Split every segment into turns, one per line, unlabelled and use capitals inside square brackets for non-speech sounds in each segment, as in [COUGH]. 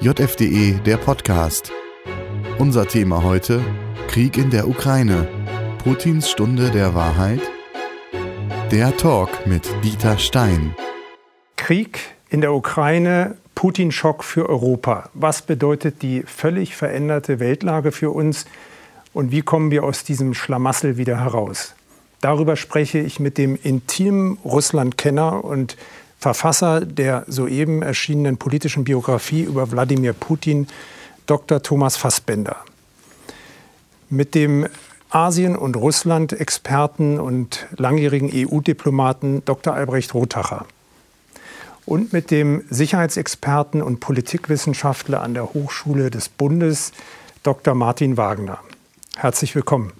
JFDE der Podcast. Unser Thema heute: Krieg in der Ukraine. Putins Stunde der Wahrheit. Der Talk mit Dieter Stein.
Krieg in der Ukraine, Putin-Schock für Europa. Was bedeutet die völlig veränderte Weltlage für uns und wie kommen wir aus diesem Schlamassel wieder heraus? Darüber spreche ich mit dem intimen Russland-Kenner und Verfasser der soeben erschienenen politischen Biografie über Wladimir Putin, Dr. Thomas Fassbender. Mit dem Asien- und Russland-Experten und langjährigen EU-Diplomaten Dr. Albrecht Rothacher. Und mit dem Sicherheitsexperten und Politikwissenschaftler an der Hochschule des Bundes, Dr. Martin Wagner. Herzlich willkommen.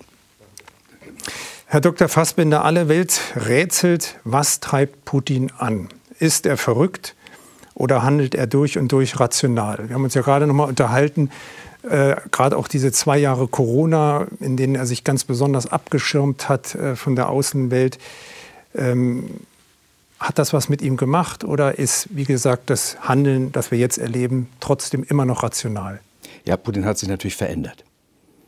Herr Dr. Fassbender, alle Welt rätselt, was treibt Putin an? Ist er verrückt oder handelt er durch und durch rational? Wir haben uns ja gerade noch mal unterhalten, äh, gerade auch diese zwei Jahre Corona, in denen er sich ganz besonders abgeschirmt hat äh, von der Außenwelt. Ähm, hat das was mit ihm gemacht oder ist, wie gesagt, das Handeln, das wir jetzt erleben, trotzdem immer noch rational?
Ja, Putin hat sich natürlich verändert.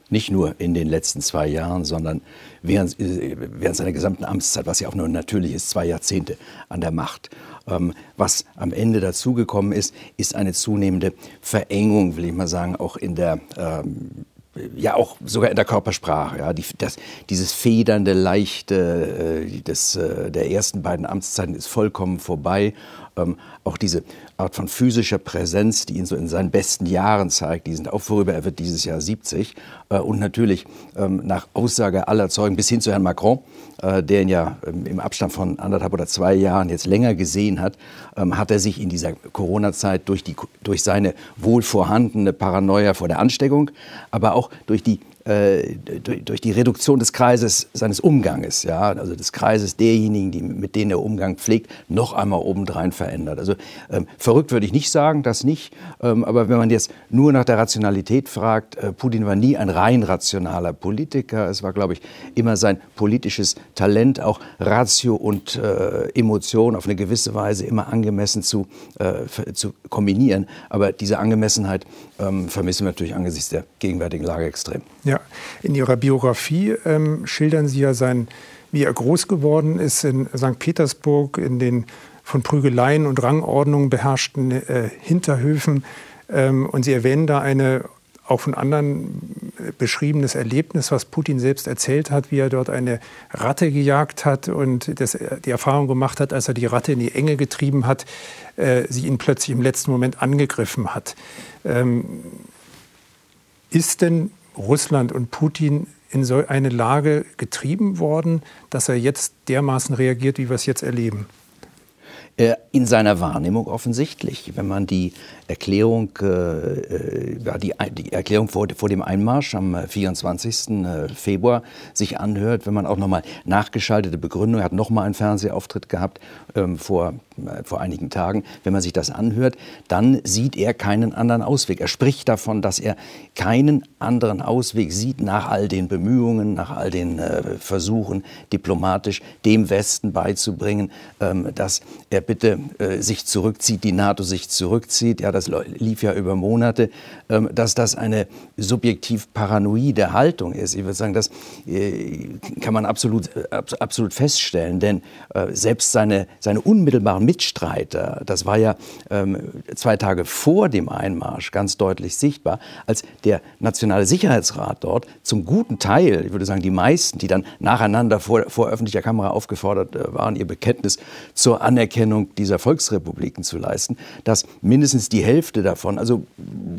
Nicht nur in den letzten zwei Jahren, sondern während, äh, während seiner gesamten Amtszeit, was ja auch nur natürlich ist, zwei Jahrzehnte an der Macht. Ähm, was am Ende dazugekommen ist, ist eine zunehmende Verengung, will ich mal sagen, auch in der ähm, ja auch sogar in der Körpersprache, ja, die, das, dieses federnde, leichte äh, des, äh, der ersten beiden Amtszeiten ist vollkommen vorbei. Ähm, auch diese Art von physischer Präsenz, die ihn so in seinen besten Jahren zeigt, die sind auch vorüber, er wird dieses Jahr 70. Äh, und natürlich ähm, nach Aussage aller Zeugen bis hin zu Herrn Macron, der ihn ja ähm, im Abstand von anderthalb oder zwei Jahren jetzt länger gesehen hat, ähm, hat er sich in dieser Corona-Zeit durch, durch seine wohl vorhandene Paranoia vor der Ansteckung, aber auch durch die äh, durch, die Reduktion des Kreises seines Umganges, ja, also des Kreises derjenigen, die, mit denen er Umgang pflegt, noch einmal obendrein verändert. Also ähm, verrückt würde ich nicht sagen, das nicht. Ähm, aber wenn man jetzt nur nach der Rationalität fragt, äh, Putin war nie ein rein rationaler Politiker. Es war, glaube ich, immer sein politisches Talent, auch Ratio und äh, Emotion auf eine gewisse Weise immer angemessen zu, äh, zu kombinieren. Aber diese Angemessenheit ähm, vermissen wir natürlich angesichts der gegenwärtigen Lage extrem.
Ja, in Ihrer Biografie ähm, schildern Sie ja sein, wie er groß geworden ist in St. Petersburg, in den von Prügeleien und Rangordnungen beherrschten äh, Hinterhöfen. Ähm, und Sie erwähnen da eine auch von anderen äh, beschriebenes Erlebnis, was Putin selbst erzählt hat, wie er dort eine Ratte gejagt hat und das, äh, die Erfahrung gemacht hat, als er die Ratte in die Enge getrieben hat, äh, sie ihn plötzlich im letzten Moment angegriffen hat. Ähm, ist denn Russland und Putin in so eine Lage getrieben worden, dass er jetzt dermaßen reagiert, wie wir es jetzt erleben?
Äh, in seiner Wahrnehmung offensichtlich. Wenn man die Erklärung, äh, äh die, die, Erklärung vor, vor, dem Einmarsch am 24. Äh, Februar sich anhört, wenn man auch nochmal nachgeschaltete Begründung, er hat nochmal einen Fernsehauftritt gehabt ähm, vor, vor einigen Tagen, wenn man sich das anhört, dann sieht er keinen anderen Ausweg. Er spricht davon, dass er keinen anderen Ausweg sieht nach all den Bemühungen, nach all den äh, Versuchen, diplomatisch dem Westen beizubringen, ähm, dass er bitte äh, sich zurückzieht, die NATO sich zurückzieht. Ja, das lief ja über Monate, ähm, dass das eine subjektiv paranoide Haltung ist. Ich würde sagen, das äh, kann man absolut, äh, absolut feststellen, denn äh, selbst seine, seine unmittelbaren Mitstreiter, das war ja ähm, zwei Tage vor dem Einmarsch ganz deutlich sichtbar, als der Nationale Sicherheitsrat dort zum guten Teil, ich würde sagen, die meisten, die dann nacheinander vor, vor öffentlicher Kamera aufgefordert waren, ihr Bekenntnis zur Anerkennung Anerkennung dieser Volksrepubliken zu leisten, dass mindestens die Hälfte davon also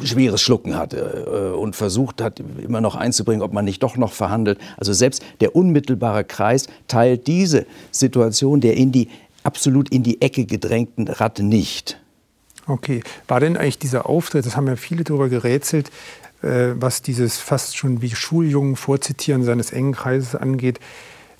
schweres Schlucken hatte äh, und versucht hat, immer noch einzubringen, ob man nicht doch noch verhandelt. Also selbst der unmittelbare Kreis teilt diese Situation der in die absolut in die Ecke gedrängten Ratte nicht.
Okay, war denn eigentlich dieser Auftritt, das haben ja viele darüber gerätselt, äh, was dieses fast schon wie Schuljungen Vorzitieren seines engen Kreises angeht,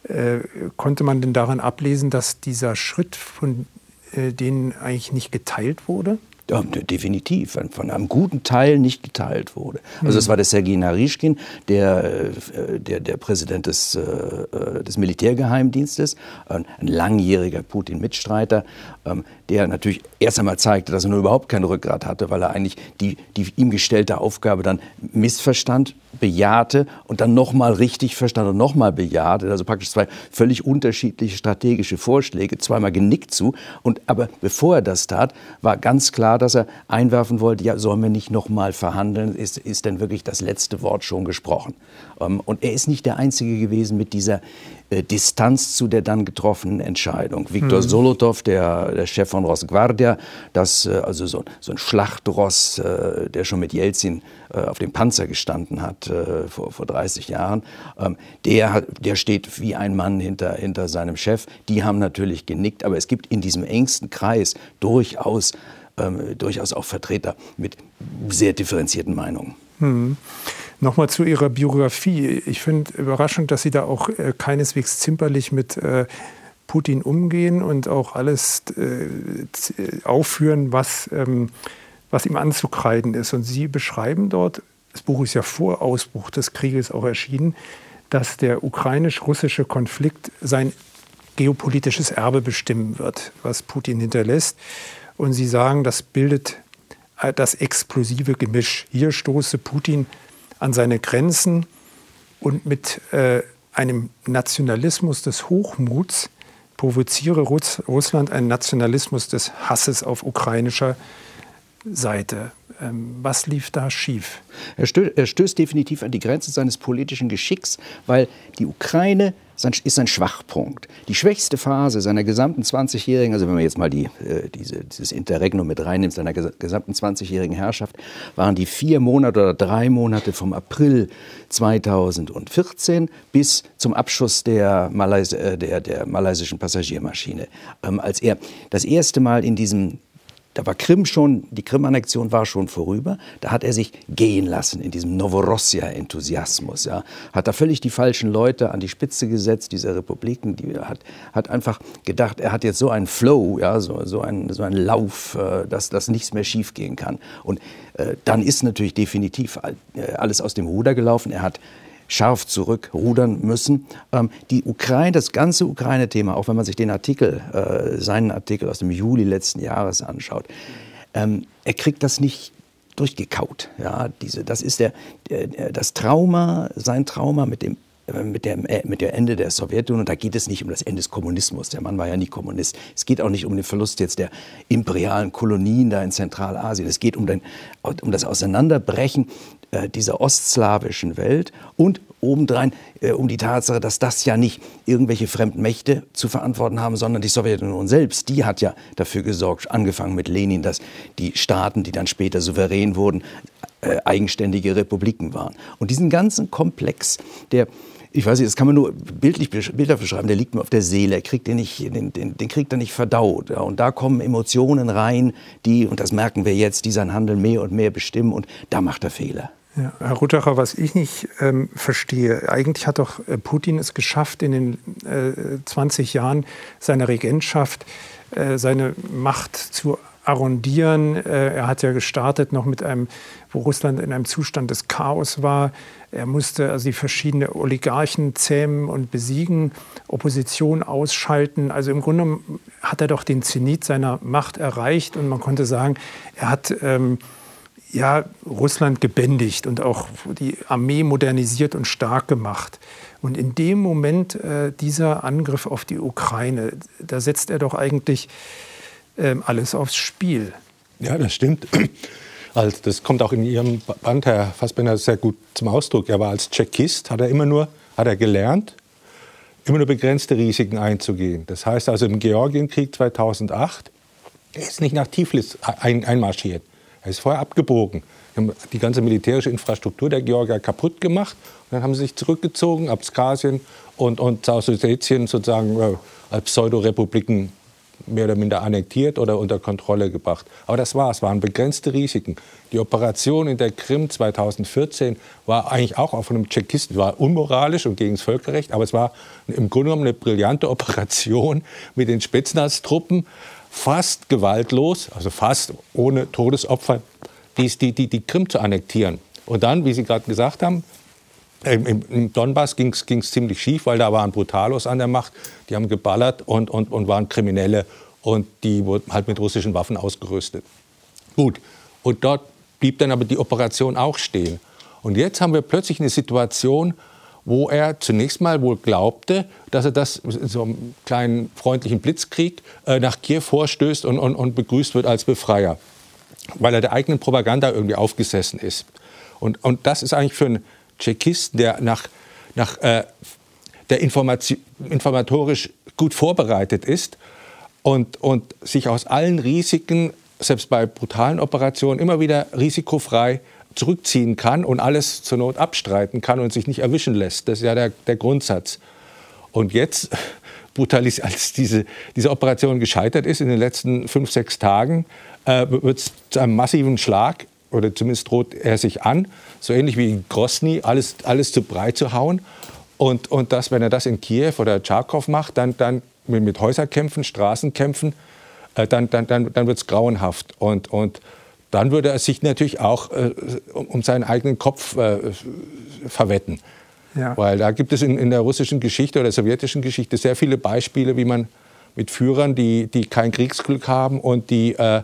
äh, konnte man denn daran ablesen, dass dieser Schritt von äh, denen eigentlich nicht geteilt wurde?
Ja, definitiv, von einem guten Teil nicht geteilt wurde. Also es war der Sergei Narischkin, der, äh, der, der Präsident des, äh, des Militärgeheimdienstes, ein langjähriger Putin-Mitstreiter, ähm, der natürlich erst einmal zeigte, dass er nur überhaupt kein Rückgrat hatte, weil er eigentlich die, die ihm gestellte Aufgabe dann missverstand, bejahte und dann nochmal richtig verstand und nochmal bejahte. Also praktisch zwei völlig unterschiedliche strategische Vorschläge, zweimal genickt zu. Und aber bevor er das tat, war ganz klar, dass er einwerfen wollte, ja, sollen wir nicht nochmal verhandeln? Ist, ist denn wirklich das letzte Wort schon gesprochen? Ähm, und er ist nicht der Einzige gewesen mit dieser Distanz zu der dann getroffenen Entscheidung. Viktor mhm. Solotov, der, der, Chef von Rosgvardia, das, äh, also so, so ein Schlachtross, äh, der schon mit Jelzin auf dem Panzer gestanden hat vor, vor 30 Jahren, ähm, der, der steht wie ein Mann hinter, hinter seinem Chef. Die haben natürlich genickt, aber es gibt in diesem engsten Kreis durchaus, ähm, durchaus auch Vertreter mit sehr differenzierten Meinungen.
Hm. Nochmal zu Ihrer Biografie. Ich finde überraschend, dass Sie da auch äh, keineswegs zimperlich mit äh, Putin umgehen und auch alles äh, aufführen, was, ähm, was ihm anzukreiden ist. Und Sie beschreiben dort, das Buch ist ja vor Ausbruch des Krieges auch erschienen, dass der ukrainisch-russische Konflikt sein geopolitisches Erbe bestimmen wird, was Putin hinterlässt. Und Sie sagen, das bildet äh, das explosive Gemisch. Hier stoße Putin an seine Grenzen und mit äh, einem Nationalismus des Hochmuts provoziere Russ Russland einen Nationalismus des Hasses auf ukrainischer Seite. Ähm, was lief da schief?
Er, stö er stößt definitiv an die Grenze seines politischen Geschicks, weil die Ukraine ist ein Schwachpunkt. Die schwächste Phase seiner gesamten 20-jährigen, also wenn man jetzt mal die, äh, diese, dieses Interregnum mit reinnimmt, seiner gesamten 20-jährigen Herrschaft, waren die vier Monate oder drei Monate vom April 2014 bis zum Abschuss der, Malays äh, der, der malaysischen Passagiermaschine. Ähm, als er das erste Mal in diesem da war Krim schon, die Krim-Annexion war schon vorüber. Da hat er sich gehen lassen in diesem Novorossia-Enthusiasmus. Ja. Hat da völlig die falschen Leute an die Spitze gesetzt, dieser Republiken. Die hat, hat einfach gedacht, er hat jetzt so einen Flow, ja, so, so, einen, so einen Lauf, äh, dass, dass nichts mehr schiefgehen kann. Und äh, dann ist natürlich definitiv äh, alles aus dem Ruder gelaufen. Er hat scharf zurückrudern müssen. Ähm, die Ukraine, das ganze Ukraine-Thema, auch wenn man sich den Artikel, äh, seinen Artikel aus dem Juli letzten Jahres anschaut, ähm, er kriegt das nicht durchgekaut. Ja, diese, das ist der, das Trauma, sein Trauma mit dem äh, mit dem, äh, mit dem Ende der Sowjetunion, da geht es nicht um das Ende des Kommunismus. Der Mann war ja nie Kommunist. Es geht auch nicht um den Verlust jetzt der imperialen Kolonien da in Zentralasien. Es geht um, den, um das Auseinanderbrechen äh, dieser ostslawischen Welt und obendrein äh, um die Tatsache, dass das ja nicht irgendwelche fremden Mächte zu verantworten haben, sondern die Sowjetunion selbst. Die hat ja dafür gesorgt, angefangen mit Lenin, dass die Staaten, die dann später souverän wurden, äh, eigenständige Republiken waren. Und diesen ganzen Komplex der ich weiß nicht, das kann man nur bildlich Bilder beschreiben, der liegt mir auf der Seele, er kriegt den, nicht, den, den, den kriegt er nicht verdaut. Ja. Und da kommen Emotionen rein, die, und das merken wir jetzt, die sein Handeln mehr und mehr bestimmen und da macht er Fehler.
Ja, Herr Ruttacher, was ich nicht ähm, verstehe, eigentlich hat doch äh, Putin es geschafft, in den äh, 20 Jahren seiner Regentschaft äh, seine Macht zu arrondieren. Äh, er hat ja gestartet noch mit einem, wo Russland in einem Zustand des Chaos war. Er musste also die verschiedenen Oligarchen zähmen und besiegen, Opposition ausschalten. Also im Grunde hat er doch den Zenit seiner Macht erreicht und man konnte sagen, er hat ähm, ja, Russland gebändigt und auch die Armee modernisiert und stark gemacht. Und in dem Moment äh, dieser Angriff auf die Ukraine, da setzt er doch eigentlich ähm, alles aufs Spiel.
Ja, das stimmt. [CLEARS THROAT] Also das kommt auch in Ihrem Band, Herr Fassbender, sehr gut zum Ausdruck. Er war als Tschechist, hat er immer nur, hat er gelernt, immer nur begrenzte Risiken einzugehen. Das heißt also im Georgienkrieg 2008, er ist nicht nach Tiflis ein, einmarschiert. Er ist vorher abgebogen. Die haben die ganze militärische Infrastruktur der Georgier kaputt gemacht. Und dann haben sie sich zurückgezogen, Abkhazien und, und Ossetien sozusagen äh, als Pseudorepubliken mehr oder minder annektiert oder unter Kontrolle gebracht. Aber das war es, waren begrenzte Risiken. Die Operation in der Krim 2014 war eigentlich auch auf einem Tschechisten, war unmoralisch und gegen das Völkerrecht, aber es war im Grunde genommen eine brillante [LAUGHS] Operation mit den Spetsnaz-Truppen fast gewaltlos, also fast ohne Todesopfer, die, die, die, die Krim zu annektieren. Und dann, wie Sie gerade gesagt haben, im, im Donbass ging es ziemlich schief, weil da waren Brutalos an der Macht. Die haben geballert und, und, und waren Kriminelle und die wurden halt mit russischen Waffen ausgerüstet. Gut, und dort blieb dann aber die Operation auch stehen. Und jetzt haben wir plötzlich eine Situation, wo er zunächst mal wohl glaubte, dass er das so einem kleinen freundlichen Blitzkrieg äh, nach Kiew vorstößt und, und, und begrüßt wird als Befreier, weil er der eigenen Propaganda irgendwie aufgesessen ist. Und, und das ist eigentlich für einen Tschechisten, der nach, nach äh, der informatorisch gut vorbereitet ist und, und sich aus allen Risiken, selbst bei brutalen Operationen, immer wieder risikofrei zurückziehen kann und alles zur Not abstreiten kann und sich nicht erwischen lässt. Das ist ja der, der Grundsatz. Und jetzt, [LAUGHS] brutalis als diese, diese Operation gescheitert ist in den letzten fünf, sechs Tagen, äh, wird es zu einem massiven Schlag, oder zumindest droht er sich an, so ähnlich wie in Grosny, alles, alles zu breit zu hauen. Und, und das, wenn er das in Kiew oder Charkow macht, dann, dann mit Häuserkämpfen, Straßenkämpfen, äh, dann, dann, dann, dann wird es grauenhaft. Und, und dann würde er sich natürlich auch äh, um seinen eigenen Kopf äh, verwetten. Ja. Weil da gibt es in, in, der russischen Geschichte oder der sowjetischen Geschichte sehr viele Beispiele, wie man mit Führern, die, die kein Kriegsglück haben und die, äh,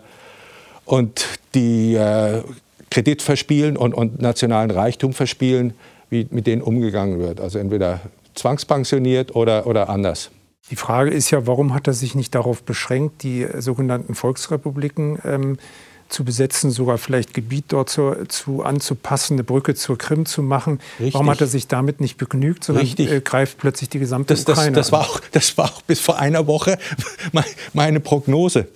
und die äh, Kredit verspielen und, und nationalen Reichtum verspielen, wie mit denen umgegangen wird. Also entweder zwangspensioniert oder, oder anders.
Die Frage ist ja, warum hat er sich nicht darauf beschränkt, die sogenannten Volksrepubliken ähm, zu besetzen, sogar vielleicht Gebiet dort zu, zu, anzupassen, eine Brücke zur Krim zu machen. Richtig. Warum hat er sich damit nicht begnügt, sondern äh, greift plötzlich die gesamte
das, Ukraine das, das an? War auch, das war auch bis vor einer Woche [LAUGHS] meine Prognose.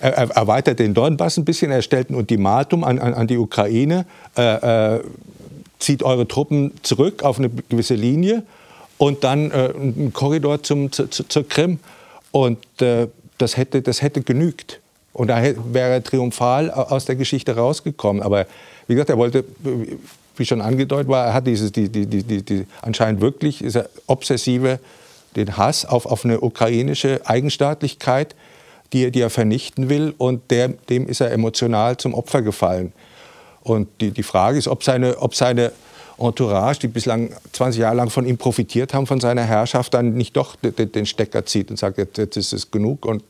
Er erweitert den Donbass ein bisschen, er stellt ein Ultimatum an, an, an die Ukraine, äh, äh, zieht eure Truppen zurück auf eine gewisse Linie und dann äh, einen Korridor zum, zu, zur Krim. Und äh, das, hätte, das hätte genügt. Und da wäre er triumphal aus der Geschichte rausgekommen. Aber wie gesagt, er wollte, wie schon angedeutet war, er hat dieses, die, die, die, die, anscheinend wirklich diese obsessive, den Hass auf, auf eine ukrainische Eigenstaatlichkeit, die, die er vernichten will. Und der, dem ist er emotional zum Opfer gefallen. Und die, die Frage ist, ob seine, ob seine Entourage, die bislang 20 Jahre lang von ihm profitiert haben, von seiner Herrschaft, dann nicht doch den, Stecker zieht und sagt, jetzt, jetzt ist es genug und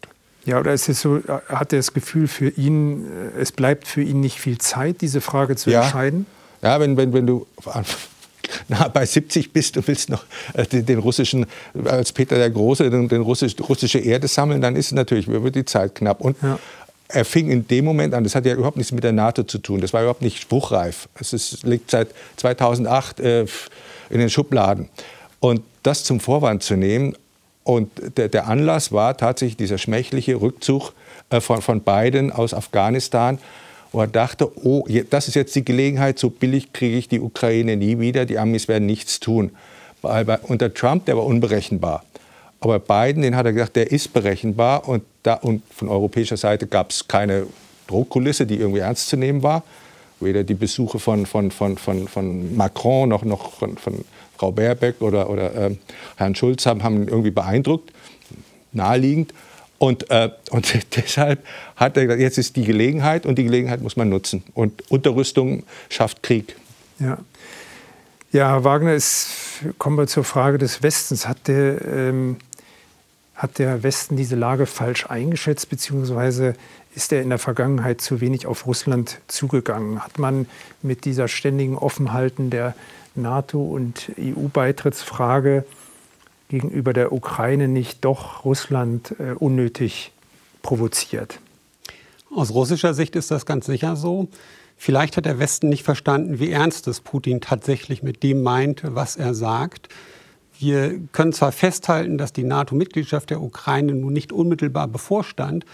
ja, oder ist es so, hat er das Gefühl für ihn, äh, es bleibt für ihn nicht viel Zeit, diese Frage zu ja. entscheiden?
Ja, wenn, wenn, wenn du [LAUGHS] nah bei 70 bist und willst noch äh, den, den, russischen, als Peter der Große, den, den russisch, russische Erde sammeln, dann ist natürlich, wird die Zeit knapp. Und ja. er fing in dem Moment an, das hat ja überhaupt nichts mit der NATO zu tun, das war überhaupt nicht spruchreif. Es ist, liegt seit 2008 äh, in den Schubladen. Und das zum Vorwand zu nehmen, und der, der, Anlass war tatsächlich dieser schmächliche Rückzug äh, von, von Biden aus Afghanistan, wo er dachte, oh, das ist jetzt die Gelegenheit, so billig kriege ich die Ukraine nie wieder, die Amis werden nichts tun. Unter Trump, der war unberechenbar. Aber Biden, den hat er gesagt, der ist berechenbar und, da, und von europäischer Seite gab es keine Drohkulisse, die irgendwie ernst zu nehmen war. Weder die Besuche von, von, von, von, von Macron noch, noch von, von Frau Baerbeck oder, oder äh, Herrn Schulz haben, haben irgendwie beeindruckt, naheliegend. Und, äh, und [LAUGHS] deshalb hat er gesagt, jetzt ist die Gelegenheit und die Gelegenheit muss man nutzen. Und Unterrüstung schafft Krieg.
Ja. Ja, Wagner, es, kommen wir zur Frage des Westens. Hat der, ähm, hat der Westen diese Lage falsch eingeschätzt, beziehungsweise ist er in der Vergangenheit zu wenig auf Russland zugegangen? Hat man mit dieser ständigen Offenhalten der NATO- und EU-Beitrittsfrage gegenüber der Ukraine nicht doch Russland äh, unnötig provoziert?
Aus russischer Sicht ist das ganz sicher so. Vielleicht hat der Westen nicht verstanden, wie ernst es Putin tatsächlich mit dem meint, was er sagt. Wir können zwar festhalten, dass die NATO-Mitgliedschaft der Ukraine nun nicht unmittelbar bevorstand,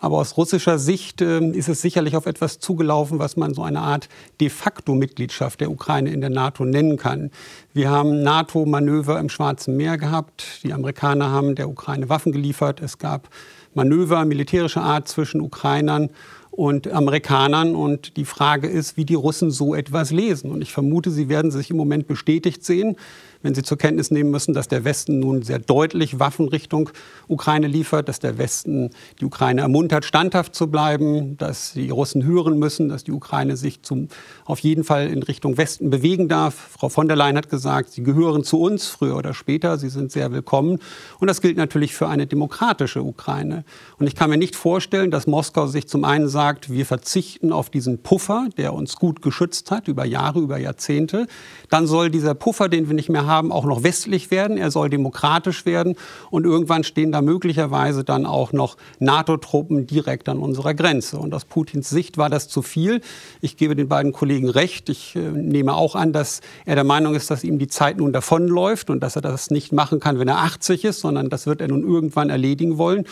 aber aus russischer Sicht äh, ist es sicherlich auf etwas zugelaufen, was man so eine Art de facto Mitgliedschaft der Ukraine in der NATO nennen kann. Wir haben NATO-Manöver im Schwarzen Meer gehabt. Die Amerikaner haben der Ukraine Waffen geliefert. Es gab Manöver militärischer Art zwischen Ukrainern und Amerikanern. Und die Frage ist, wie die Russen so etwas lesen. Und ich vermute, sie werden sich im Moment bestätigt sehen wenn Sie zur Kenntnis nehmen müssen, dass der Westen nun sehr deutlich Waffen Richtung Ukraine liefert, dass der Westen die Ukraine ermuntert, standhaft zu bleiben, dass die Russen hören müssen, dass die Ukraine sich zum, auf jeden Fall in Richtung Westen bewegen darf. Frau von der Leyen hat gesagt, sie gehören zu uns früher oder später, sie sind sehr willkommen. Und das gilt natürlich für eine demokratische Ukraine. Und ich kann mir nicht vorstellen, dass Moskau sich zum einen sagt, wir verzichten auf diesen Puffer, der uns gut geschützt hat über Jahre, über Jahrzehnte. Dann soll dieser Puffer, den wir nicht mehr haben, auch noch westlich werden. Er soll demokratisch werden. Und irgendwann stehen da möglicherweise dann auch noch NATO-Truppen direkt an unserer Grenze. Und aus Putins Sicht war das zu viel. Ich gebe den beiden Kollegen recht. Ich äh, nehme auch an, dass er der Meinung ist, dass ihm die Zeit nun davonläuft und dass er das nicht machen kann, wenn er 80 ist, sondern das wird er nun irgendwann erledigen wollen.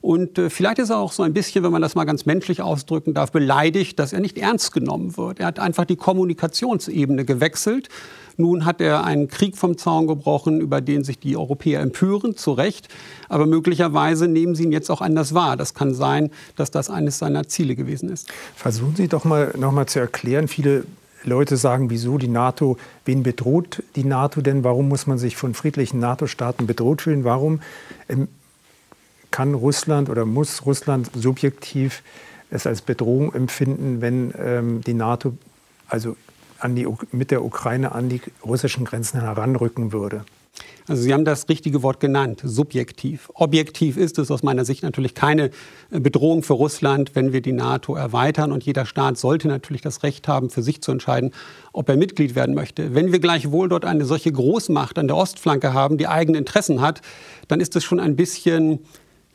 Und äh, vielleicht ist er auch so ein bisschen, wenn man das mal ganz menschlich ausdrücken darf, beleidigt, dass er nicht ernst genommen wird. Er hat einfach die Kommunikationsebene gewechselt. Nun hat er einen Krieg vom Zaun gebrochen, über den sich die Europäer empören, zu Recht. Aber möglicherweise nehmen sie ihn jetzt auch anders wahr. Das kann sein, dass das eines seiner Ziele gewesen ist.
Versuchen Sie doch mal noch mal zu erklären. Viele Leute sagen, wieso die NATO, wen bedroht die NATO denn? Warum muss man sich von friedlichen NATO-Staaten bedroht fühlen? Warum ähm, kann Russland oder muss Russland subjektiv es als Bedrohung empfinden, wenn ähm, die NATO also die, mit der Ukraine an die russischen Grenzen heranrücken würde?
Also Sie haben das richtige Wort genannt, subjektiv. Objektiv ist es aus meiner Sicht natürlich keine äh, Bedrohung für Russland, wenn wir die NATO erweitern. Und jeder Staat sollte natürlich das Recht haben, für sich zu entscheiden, ob er Mitglied werden möchte. Wenn wir gleichwohl dort eine solche Großmacht an der Ostflanke haben, die eigene Interessen hat, dann ist es schon ein bisschen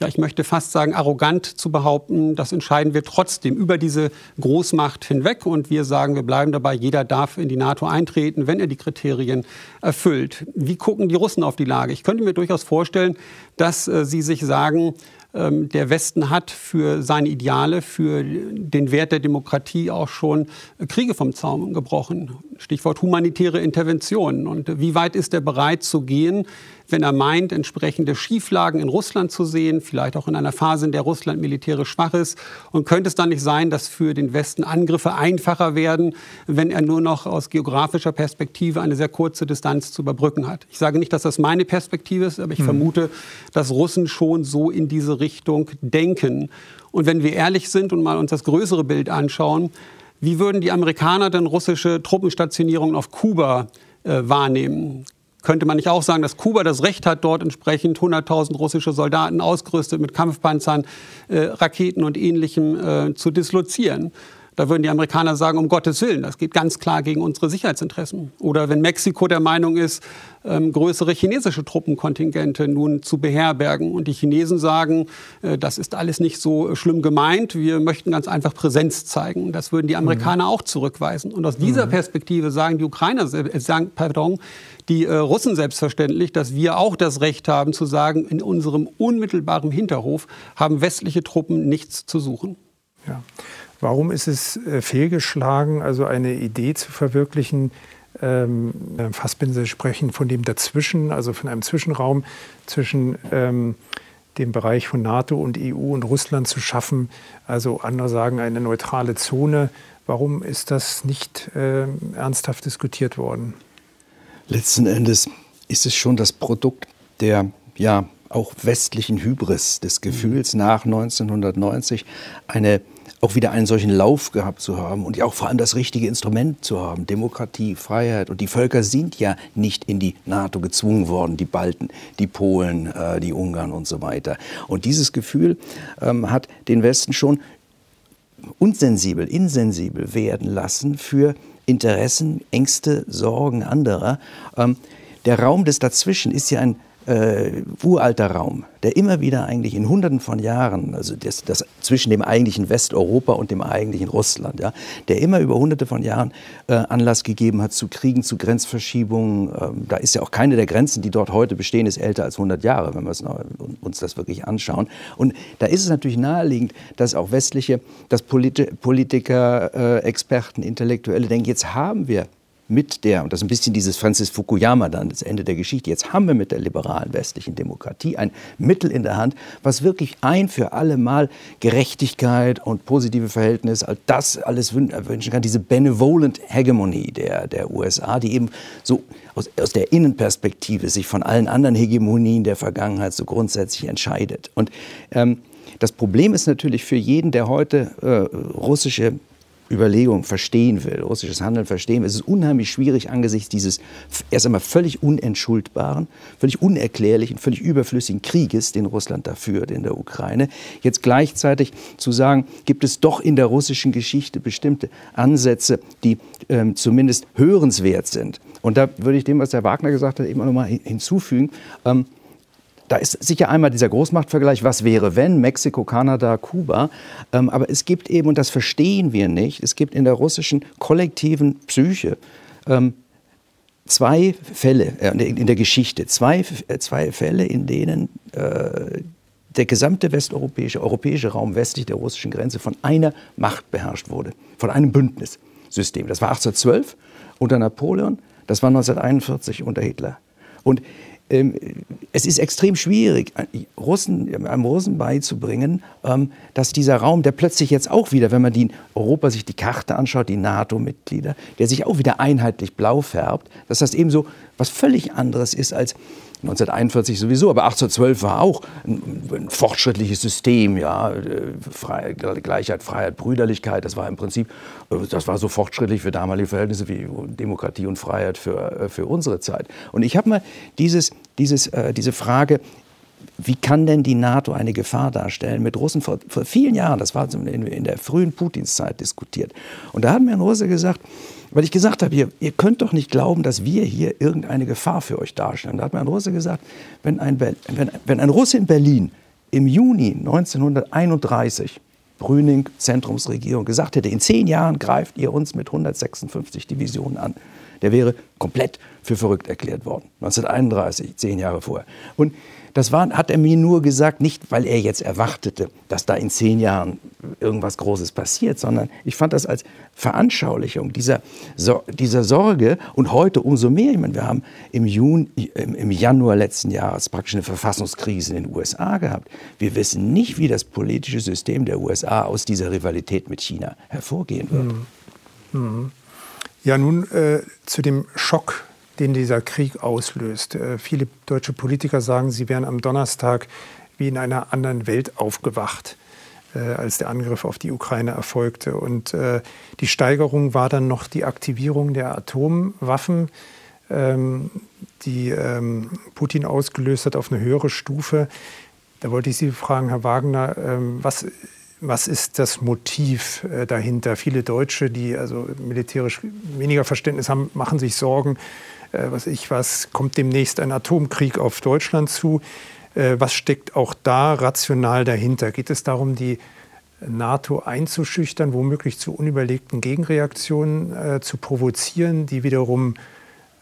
ja, ich möchte fast sagen, arrogant zu behaupten, das entscheiden wir trotzdem über diese Großmacht hinweg. Und wir sagen, wir bleiben dabei, jeder darf in die NATO eintreten, wenn er die Kriterien erfüllt. Wie gucken die Russen auf die Lage? Ich könnte mir durchaus vorstellen, dass äh, sie sich sagen, ähm, der Westen hat für seine Ideale, für den Wert der Demokratie auch schon Kriege vom Zaum gebrochen. Stichwort humanitäre Interventionen. Und wie weit ist er bereit zu gehen, wenn er meint, entsprechende Schieflagen in Russland zu sehen, vielleicht auch in einer Phase, in der Russland militärisch schwach ist. Und könnte es dann nicht sein, dass für den Westen Angriffe einfacher werden, wenn er nur noch aus geografischer Perspektive eine sehr kurze Distanz zu überbrücken hat? Ich sage nicht, dass das meine Perspektive ist, aber ich hm. vermute, dass Russen schon so in diese Richtung denken. Und wenn wir ehrlich sind und mal uns das größere Bild anschauen, wie würden die Amerikaner denn russische Truppenstationierungen auf Kuba äh, wahrnehmen? Könnte man nicht auch sagen, dass Kuba das Recht hat, dort entsprechend 100.000 russische Soldaten ausgerüstet mit Kampfpanzern, äh, Raketen und Ähnlichem äh, zu dislozieren? Da würden die Amerikaner sagen, um Gottes Willen, das geht ganz klar gegen unsere Sicherheitsinteressen. Oder wenn Mexiko der Meinung ist, ähm, größere chinesische Truppenkontingente nun zu beherbergen und die Chinesen sagen, äh, das ist alles nicht so schlimm gemeint, wir möchten ganz einfach Präsenz zeigen. Das würden die Amerikaner mhm. auch zurückweisen. Und aus dieser mhm. Perspektive sagen die Ukrainer, äh, sagen, pardon, die äh, Russen selbstverständlich, dass wir auch das Recht haben zu sagen, in unserem unmittelbaren Hinterhof haben westliche Truppen nichts zu suchen.
Ja. Warum ist es äh, fehlgeschlagen, also eine Idee zu verwirklichen? Ähm, Fassbinder sprechen von dem Dazwischen, also von einem Zwischenraum zwischen ähm, dem Bereich von NATO und EU und Russland zu schaffen. Also andere sagen eine neutrale Zone. Warum ist das nicht äh, ernsthaft diskutiert worden?
Letzten Endes ist es schon das Produkt der ja auch westlichen Hybris, des Gefühls nach 1990, eine auch wieder einen solchen Lauf gehabt zu haben und ja auch vor allem das richtige Instrument zu haben, Demokratie, Freiheit. Und die Völker sind ja nicht in die NATO gezwungen worden, die Balten, die Polen, äh, die Ungarn und so weiter. Und dieses Gefühl ähm, hat den Westen schon unsensibel, insensibel werden lassen für Interessen, Ängste, Sorgen anderer. Ähm, der Raum des Dazwischen ist ja ein äh, uralter Raum, der immer wieder eigentlich in Hunderten von Jahren, also das, das zwischen dem eigentlichen Westeuropa und dem eigentlichen Russland, ja, der immer über Hunderte von Jahren äh, Anlass gegeben hat zu Kriegen, zu Grenzverschiebungen. Ähm, da ist ja auch keine der Grenzen, die dort heute bestehen, ist älter als 100 Jahre, wenn wir uns das wirklich anschauen. Und da ist es natürlich naheliegend, dass auch westliche, dass Polit Politiker, äh, Experten, Intellektuelle denken, jetzt haben wir mit der, und das ist ein bisschen dieses Francis Fukuyama dann, das Ende der Geschichte, jetzt haben wir mit der liberalen westlichen Demokratie ein Mittel in der Hand, was wirklich ein für alle Mal Gerechtigkeit und positive Verhältnisse, all das alles wünschen kann, diese benevolent Hegemonie der, der USA, die eben so aus, aus der Innenperspektive sich von allen anderen Hegemonien der Vergangenheit so grundsätzlich entscheidet. Und ähm, das Problem ist natürlich für jeden, der heute äh, russische Überlegung verstehen will, russisches Handeln verstehen will, es ist unheimlich schwierig angesichts dieses erst einmal völlig unentschuldbaren, völlig unerklärlichen, völlig überflüssigen Krieges, den Russland da führt in der Ukraine, jetzt gleichzeitig zu sagen, gibt es doch in der russischen Geschichte bestimmte Ansätze, die ähm, zumindest hörenswert sind. Und da würde ich dem, was Herr Wagner gesagt hat, eben noch mal hinzufügen. Ähm, da ist sicher einmal dieser Großmachtvergleich, was wäre wenn, Mexiko, Kanada, Kuba. Ähm, aber es gibt eben, und das verstehen wir nicht, es gibt in der russischen kollektiven Psyche ähm, zwei Fälle äh, in der Geschichte, zwei, äh, zwei Fälle, in denen äh, der gesamte westeuropäische, europäische Raum westlich der russischen Grenze von einer Macht beherrscht wurde, von einem Bündnissystem. Das war 1812 unter Napoleon, das war 1941 unter Hitler. Und es ist extrem schwierig, Russen, einem Russen beizubringen, ähm, dass dieser Raum, der plötzlich jetzt auch wieder, wenn man die Europa sich die Karte anschaut, die NATO-Mitglieder, der sich auch wieder einheitlich blau färbt, dass das eben so was völlig anderes ist als 1941 sowieso, aber 1812 war auch ein, ein fortschrittliches System, ja, Freiheit, Gleichheit, Freiheit, Brüderlichkeit, das war im Prinzip, das war so fortschrittlich für damalige Verhältnisse wie Demokratie und Freiheit für, für unsere Zeit. Und ich habe mal dieses, dieses, äh, diese Frage wie kann denn die NATO eine Gefahr darstellen? Mit Russen vor, vor vielen Jahren, das war in, in der frühen Putinszeit diskutiert. Und da hat mir ein Russe gesagt, weil ich gesagt habe, ihr, ihr könnt doch nicht glauben, dass wir hier irgendeine Gefahr für euch darstellen. Da hat mir ein Russe gesagt, wenn ein, wenn, wenn ein Russe in Berlin im Juni 1931 Brüning, Zentrumsregierung, gesagt hätte, in zehn Jahren greift ihr uns mit 156 Divisionen an, der wäre komplett für verrückt erklärt worden. 1931, zehn Jahre vorher. Und das war, hat er mir nur gesagt, nicht weil er jetzt erwartete, dass da in zehn Jahren irgendwas Großes passiert, sondern ich fand das als Veranschaulichung dieser, dieser Sorge und heute umso mehr. Ich meine, wir haben im, Juni, im Januar letzten Jahres praktisch eine Verfassungskrise in den USA gehabt. Wir wissen nicht, wie das politische System der USA aus dieser Rivalität mit China hervorgehen wird.
Mhm. Mhm. Ja, nun äh, zu dem Schock den dieser Krieg auslöst. Äh, viele deutsche Politiker sagen, sie wären am Donnerstag wie in einer anderen Welt aufgewacht, äh, als der Angriff auf die Ukraine erfolgte. Und äh, die Steigerung war dann noch die Aktivierung der Atomwaffen, ähm, die ähm, Putin ausgelöst hat auf eine höhere Stufe. Da wollte ich Sie fragen, Herr Wagner, ähm, was was ist das Motiv dahinter? Viele Deutsche, die also militärisch weniger Verständnis haben, machen sich Sorgen, äh, was ich was, kommt demnächst ein Atomkrieg auf Deutschland zu. Äh, was steckt auch da rational dahinter? Geht es darum, die NATO einzuschüchtern, womöglich zu unüberlegten Gegenreaktionen äh, zu provozieren, die wiederum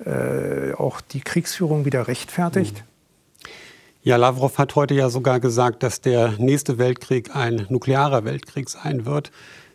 äh, auch die Kriegsführung wieder rechtfertigt? Mhm.
Ja, Lavrov hat heute ja sogar gesagt, dass der nächste Weltkrieg ein nuklearer Weltkrieg sein wird.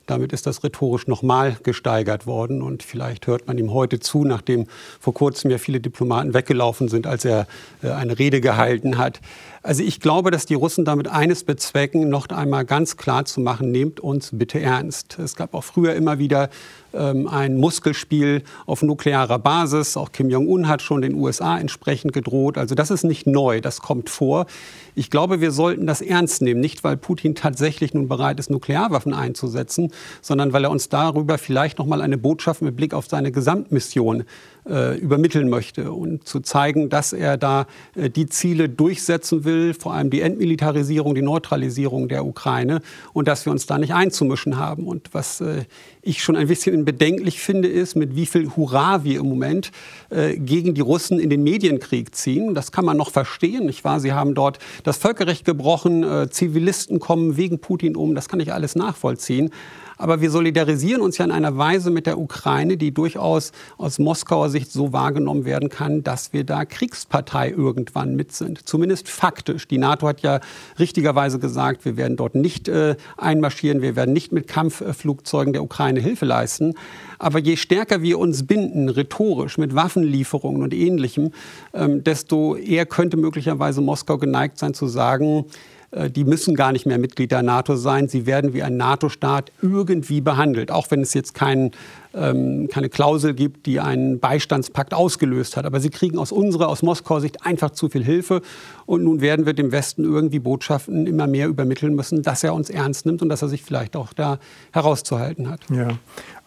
Damit ist das rhetorisch nochmal gesteigert worden. Und vielleicht hört man ihm heute zu, nachdem vor kurzem ja viele Diplomaten weggelaufen sind, als er äh, eine Rede gehalten hat. Also ich glaube, dass die Russen damit eines bezwecken, noch einmal ganz klar zu machen, nehmt uns bitte ernst. Es gab auch früher immer wieder ähm, ein Muskelspiel auf nuklearer Basis. Auch Kim Jong-un hat schon den USA entsprechend gedroht. Also das ist nicht neu, das kommt vor. Ich glaube, wir sollten das ernst nehmen, nicht weil Putin tatsächlich nun bereit ist, Nuklearwaffen einzusetzen, sondern weil er uns darüber vielleicht noch mal eine Botschaft mit Blick auf seine Gesamtmission übermitteln möchte und zu zeigen, dass er da äh, die Ziele durchsetzen will, vor allem die Entmilitarisierung, die Neutralisierung der Ukraine und dass wir uns da nicht einzumischen haben. Und was äh, ich schon ein bisschen bedenklich finde, ist, mit wie viel Hurra wir im Moment äh, gegen die Russen in den Medienkrieg ziehen. Das kann man noch verstehen, nicht wahr? Sie haben dort das Völkerrecht gebrochen, äh, Zivilisten kommen wegen Putin um, das kann ich alles nachvollziehen. Aber wir solidarisieren uns ja in einer Weise mit der Ukraine, die durchaus aus Moskauer Sicht so wahrgenommen werden kann, dass wir da Kriegspartei irgendwann mit sind. Zumindest faktisch. Die NATO hat ja richtigerweise gesagt, wir werden dort nicht äh, einmarschieren, wir werden nicht mit Kampfflugzeugen der Ukraine Hilfe leisten. Aber je stärker wir uns binden, rhetorisch, mit Waffenlieferungen und Ähnlichem, ähm, desto eher könnte möglicherweise Moskau geneigt sein zu sagen, die müssen gar nicht mehr Mitglied der NATO sein. Sie werden wie ein NATO-Staat irgendwie behandelt, auch wenn es jetzt kein, ähm, keine Klausel gibt, die einen Beistandspakt ausgelöst hat. Aber sie kriegen aus unserer, aus Moskauer Sicht einfach zu viel Hilfe. Und nun werden wir dem Westen irgendwie Botschaften immer mehr übermitteln müssen, dass er uns ernst nimmt und dass er sich vielleicht auch da herauszuhalten hat.
Ja,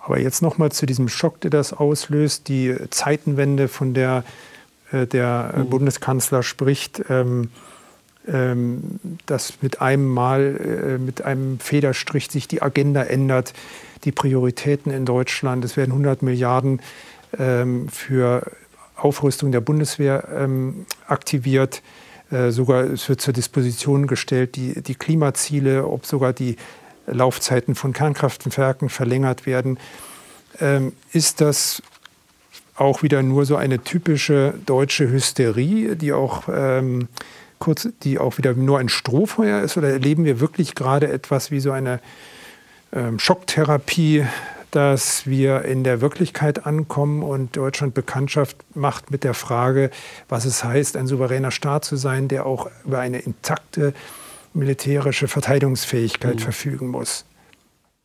aber jetzt noch mal zu diesem Schock, der das auslöst, die Zeitenwende, von der äh, der mhm. Bundeskanzler spricht. Ähm, ähm, dass mit einem Mal, äh, mit einem Federstrich sich die Agenda ändert, die Prioritäten in Deutschland. Es werden 100 Milliarden ähm, für Aufrüstung der Bundeswehr ähm, aktiviert. Äh, sogar es wird zur Disposition gestellt, die, die Klimaziele, ob sogar die Laufzeiten von Kernkraftwerken verlängert werden. Ist das auch wieder nur so eine typische deutsche Hysterie, die auch ähm, kurz, die auch wieder nur ein Strohfeuer ist? Oder erleben wir wirklich gerade etwas wie so eine ähm, Schocktherapie, dass wir in der Wirklichkeit ankommen und Deutschland Bekanntschaft macht mit der Frage, was es heißt, ein souveräner Staat zu sein, der auch über eine intakte militärische Verteidigungsfähigkeit mhm. verfügen muss?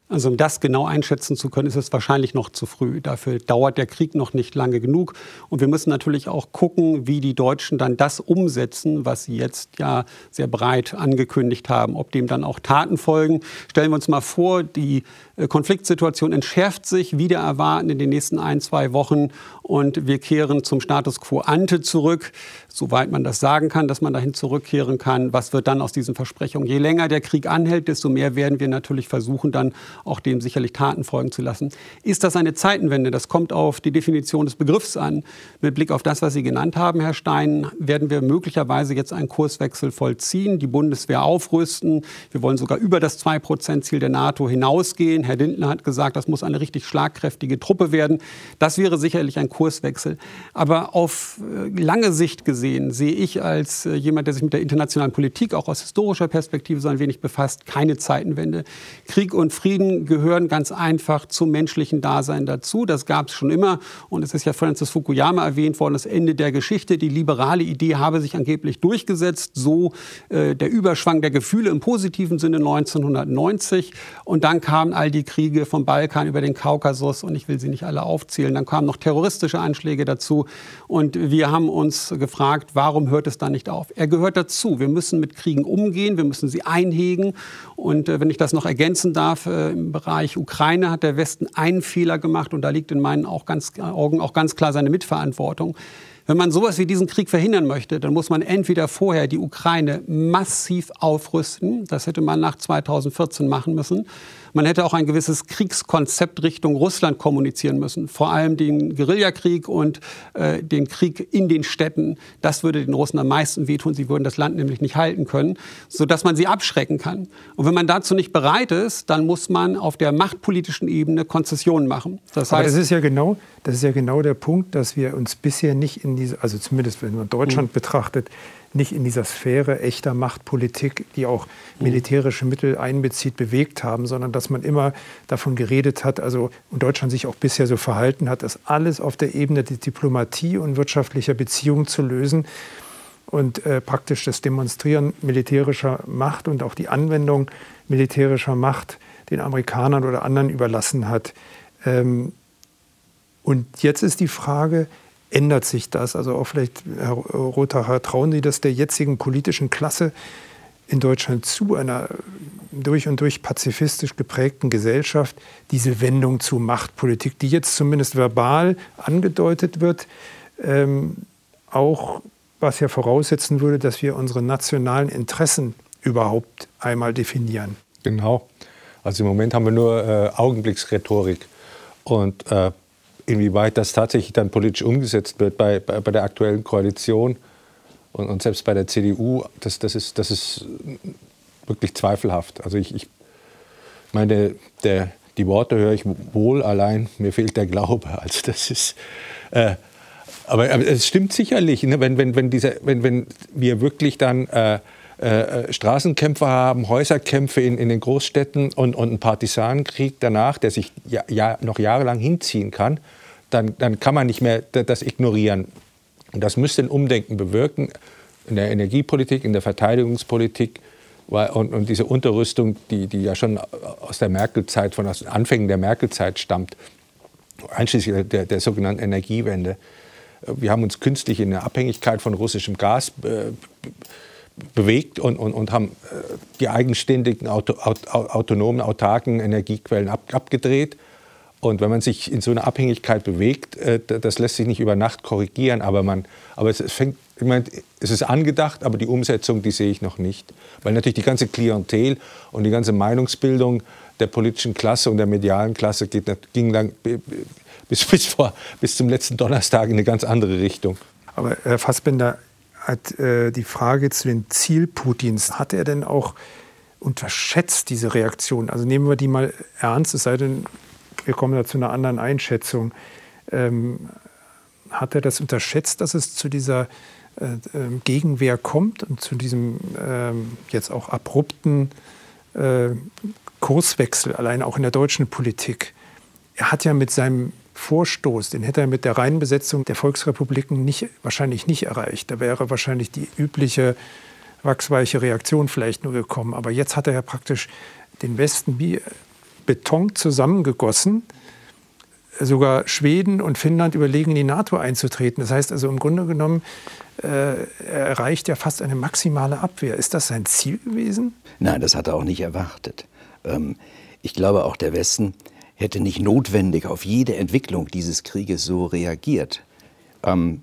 Also um das genau einschätzen zu können, ist es wahrscheinlich noch zu früh. Dafür dauert der Krieg noch nicht lange genug. Und wir müssen natürlich auch gucken, wie die Deutschen dann das umsetzen, was sie jetzt ja sehr breit angekündigt haben. Ob dem dann auch Taten folgen. Stellen wir uns mal vor, die äh, Konfliktsituation entschärft sich wieder erwarten in den nächsten ein, zwei Wochen und wir kehren zum Status quo ante zurück, soweit man das sagen kann, dass man dahin zurückkehren kann. Was wird dann aus diesen Versprechungen? Je länger der Krieg anhält, desto mehr werden wir natürlich versuchen, dann auch dem sicherlich Taten folgen zu lassen. Ist das eine Zeitenwende? Das kommt auf die Definition des Begriffs an. Mit Blick auf das, was Sie genannt haben, Herr Stein, werden wir möglicherweise jetzt einen Kurswechsel vollziehen, die Bundeswehr aufrüsten. Wir wollen sogar über das 2-Prozent-Ziel der NATO hinausgehen. Herr Lindner hat gesagt, das muss eine richtig schlagkräftige Truppe werden. Das wäre sicherlich ein Kurswechsel. Aber auf äh, lange Sicht gesehen sehe ich als äh, jemand, der sich mit der internationalen Politik auch aus historischer Perspektive so ein wenig befasst, keine Zeitenwende. Krieg und Frieden gehören ganz einfach zum menschlichen Dasein dazu. Das gab es schon immer. Und es ist ja Francis Fukuyama erwähnt worden, das Ende der Geschichte. Die liberale Idee habe sich angeblich durchgesetzt. So äh, der Überschwang der Gefühle im positiven Sinne 1990. Und dann kamen all die Kriege vom Balkan über den Kaukasus und ich will sie nicht alle aufzählen. Dann kamen noch terroristische Anschläge dazu und wir haben uns gefragt, warum hört es da nicht auf? Er gehört dazu. Wir müssen mit Kriegen umgehen, wir müssen sie einhegen und äh, wenn ich das noch ergänzen darf, äh, im Bereich Ukraine hat der Westen einen Fehler gemacht und da liegt in meinen auch ganz, Augen auch ganz klar seine Mitverantwortung. Wenn man sowas wie diesen Krieg verhindern möchte, dann muss man entweder vorher die Ukraine massiv aufrüsten, das hätte man nach 2014 machen müssen, man hätte auch ein gewisses Kriegskonzept Richtung Russland kommunizieren müssen. Vor allem den Guerillakrieg und äh, den Krieg in den Städten. Das würde den Russen am meisten wehtun. Sie würden das Land nämlich nicht halten können, sodass man sie abschrecken kann. Und wenn man dazu nicht bereit ist, dann muss man auf der machtpolitischen Ebene Konzessionen machen.
Das heißt, Aber das ist ja genau, das ist ja genau der Punkt, dass wir uns bisher nicht in diese, also zumindest wenn man Deutschland mhm. betrachtet, nicht in dieser Sphäre echter Machtpolitik, die auch militärische Mittel einbezieht, bewegt haben, sondern dass man immer davon geredet hat, also und Deutschland sich auch bisher so verhalten hat, das alles auf der Ebene der Diplomatie und wirtschaftlicher Beziehungen zu lösen und äh, praktisch das Demonstrieren militärischer Macht und auch die Anwendung militärischer Macht den Amerikanern oder anderen überlassen hat. Ähm, und jetzt ist die Frage, ändert sich das? Also auch vielleicht, Herr Rothacher, trauen Sie das der jetzigen politischen Klasse in Deutschland zu, einer durch und durch pazifistisch geprägten Gesellschaft, diese Wendung zu Machtpolitik, die jetzt zumindest verbal angedeutet wird, ähm, auch was ja voraussetzen würde, dass wir unsere nationalen Interessen überhaupt einmal definieren.
Genau. Also im Moment haben wir nur äh, Augenblicksrhetorik. Und äh, inwieweit das tatsächlich dann politisch umgesetzt wird bei, bei, bei der aktuellen Koalition und, und, selbst bei der CDU, das, das, ist, das ist wirklich zweifelhaft. Also ich, ich meine, der, die Worte höre ich wohl, allein mir fehlt der Glaube. [LAUGHS] Also das ist, äh, aber, aber, es stimmt sicherlich, ne, wenn, wenn, wenn, dieser, wenn, wenn wir wirklich dann äh, äh, Straßenkämpfe haben, Häuserkämpfe in, in den Großstädten und, und einen Partisanenkrieg danach, der sich ja, ja, noch jahrelang hinziehen kann, dann, dann kann man nicht mehr das ignorieren. Und das müsste ein Umdenken bewirken in der Energiepolitik, in der Verteidigungspolitik. Und, und diese Unterrüstung, die, die ja schon aus der Merkel-Zeit, von den Anfängen der Merkel-Zeit stammt, einschließlich der, der sogenannten Energiewende. Wir haben uns künstlich in eine Abhängigkeit von russischem Gas äh, bewegt und, und, und haben äh, die eigenständigen, auto, autonomen, autarken Energiequellen ab, abgedreht. Und wenn man sich in so einer Abhängigkeit bewegt, äh, das lässt sich nicht über Nacht korrigieren, aber, man, aber es, fängt, ich meine, es ist angedacht, aber die Umsetzung, die sehe ich noch nicht. Weil natürlich die ganze Klientel und die ganze Meinungsbildung der politischen Klasse und der medialen Klasse geht, ging dann bis, bis, vor, bis zum letzten Donnerstag in eine ganz andere Richtung.
Aber Herr Fassbender, hat äh, die Frage zu den Ziel Putins, hat er denn auch unterschätzt diese Reaktion? Also nehmen wir die mal ernst, es sei denn, wir kommen da zu einer anderen Einschätzung. Ähm, hat er das unterschätzt, dass es zu dieser äh, ähm, Gegenwehr kommt und zu diesem ähm, jetzt auch abrupten äh, Kurswechsel, allein auch in der deutschen Politik? Er hat ja mit seinem Vorstoß, den hätte er mit der reinen Besetzung der Volksrepubliken nicht, wahrscheinlich nicht erreicht. Da wäre wahrscheinlich die übliche wachsweiche Reaktion vielleicht nur gekommen. Aber jetzt hat er ja praktisch den Westen wie Beton zusammengegossen. Sogar Schweden und Finnland überlegen, in die NATO einzutreten. Das heißt also im Grunde genommen, äh, er erreicht ja fast eine maximale Abwehr. Ist das sein Ziel gewesen?
Nein, das hat er auch nicht erwartet. Ähm, ich glaube, auch der Westen hätte nicht notwendig auf jede Entwicklung dieses Krieges so reagiert. Ähm,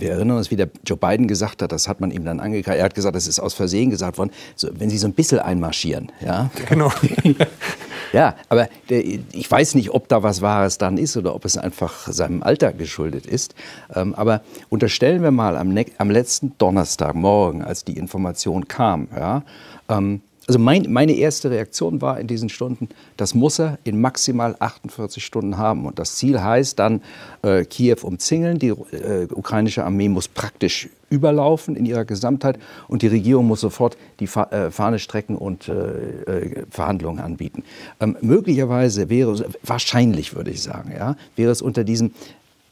wir erinnern uns, wie der Joe Biden gesagt hat, das hat man ihm dann angekreidet. Er hat gesagt, das ist aus Versehen gesagt worden, so, wenn Sie so ein bisschen einmarschieren. Ja,
genau. [LAUGHS]
ja aber der, ich weiß nicht, ob da was Wahres dann ist oder ob es einfach seinem Alter geschuldet ist. Ähm, aber unterstellen wir mal am, am, letzten Donnerstagmorgen, als die Information kam, ja, ähm, also mein, meine erste Reaktion war in diesen Stunden, das muss er in maximal 48 Stunden haben. Und das Ziel heißt dann äh, Kiew umzingeln, die äh, ukrainische Armee muss praktisch überlaufen in ihrer Gesamtheit und die Regierung muss sofort die Fa äh, Fahne strecken und äh, äh, Verhandlungen anbieten. Ähm, möglicherweise wäre es, wahrscheinlich würde ich sagen, ja, wäre es unter diesem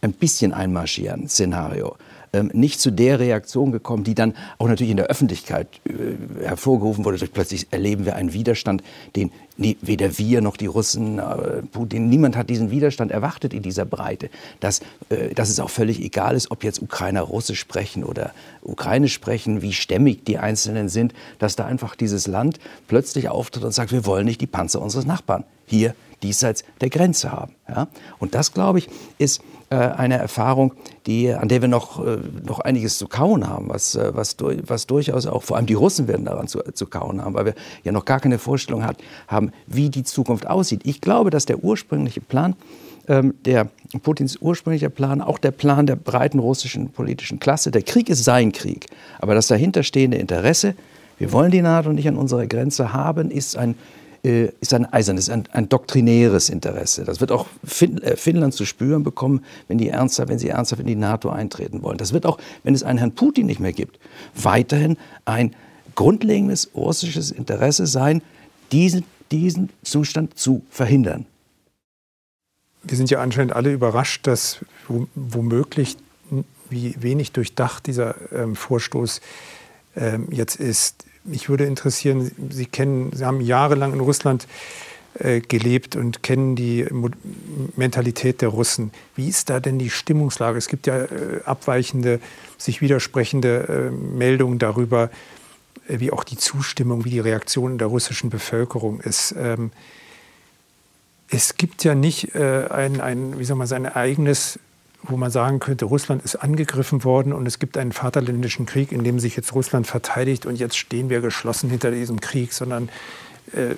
ein bisschen einmarschieren Szenario ähm, nicht zu der Reaktion gekommen, die dann auch natürlich in der Öffentlichkeit äh, hervorgerufen wurde. Plötzlich erleben wir einen Widerstand, den weder wir noch die Russen, äh, Putin, niemand hat diesen Widerstand erwartet in dieser Breite. Dass, äh, dass es auch völlig egal ist, ob jetzt Ukrainer Russisch sprechen oder Ukrainisch sprechen, wie stämmig die Einzelnen sind, dass da einfach dieses Land plötzlich auftritt und sagt, wir wollen nicht die Panzer unseres Nachbarn hier diesseits der Grenze haben. Ja? Und das, glaube ich, ist eine Erfahrung, die, an der wir noch, äh, noch einiges zu kauen haben, was, äh, was, was durchaus auch, vor allem die Russen werden daran zu, zu kauen haben, weil wir ja noch gar keine Vorstellung hat, haben, wie die Zukunft aussieht. Ich glaube, dass der ursprüngliche Plan, ähm, der Putins ursprünglicher Plan, auch der Plan der breiten russischen politischen Klasse, der Krieg ist sein Krieg, aber das dahinterstehende Interesse, wir wollen die NATO nicht an unserer Grenze haben, ist ein äh, ist ein eisernes, ein, ein, doktrinäres Interesse. Das wird auch fin äh, Finnland zu spüren bekommen, wenn, die ernsthaft, wenn sie ernsthaft in die NATO eintreten wollen. Das wird auch, wenn es einen Herrn Putin nicht mehr gibt, weiterhin ein grundlegendes russisches Interesse sein, diesen, diesen Zustand zu verhindern.
Wir sind ja anscheinend alle überrascht, dass womöglich wie wenig durchdacht dieser ähm, Vorstoß ähm, jetzt ist mich würde interessieren, Sie kennen, Sie haben jahrelang in Russland äh, gelebt und kennen die Mentalität der Russen. Wie ist da denn die Stimmungslage? Es gibt ja äh, abweichende, sich widersprechende äh, Meldungen darüber, wie auch die Zustimmung, wie die Reaktion der russischen Bevölkerung ist. Ähm, es gibt ja nicht ein, ein, wie soll man sagen, ein eigenes wo man sagen könnte, Russland ist angegriffen worden und es gibt einen vaterländischen Krieg, in dem sich jetzt Russland verteidigt und jetzt stehen wir geschlossen hinter diesem Krieg, sondern äh,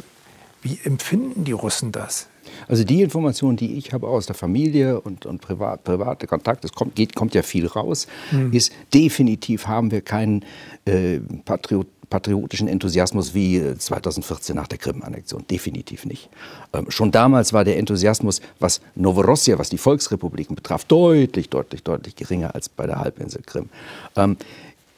wie empfinden die Russen das?
Also die Information, die ich habe aus der Familie und, und privat, private Kontakte, es kommt, geht, kommt ja viel raus, hm. ist definitiv haben wir keinen äh, Patriot patriotischen Enthusiasmus wie 2014 nach der Krim-Annexion. Definitiv nicht. Ähm, schon damals war der Enthusiasmus, was Novorossija, was die Volksrepubliken betraf, deutlich, deutlich, deutlich geringer als bei der Halbinsel Krim. Ähm,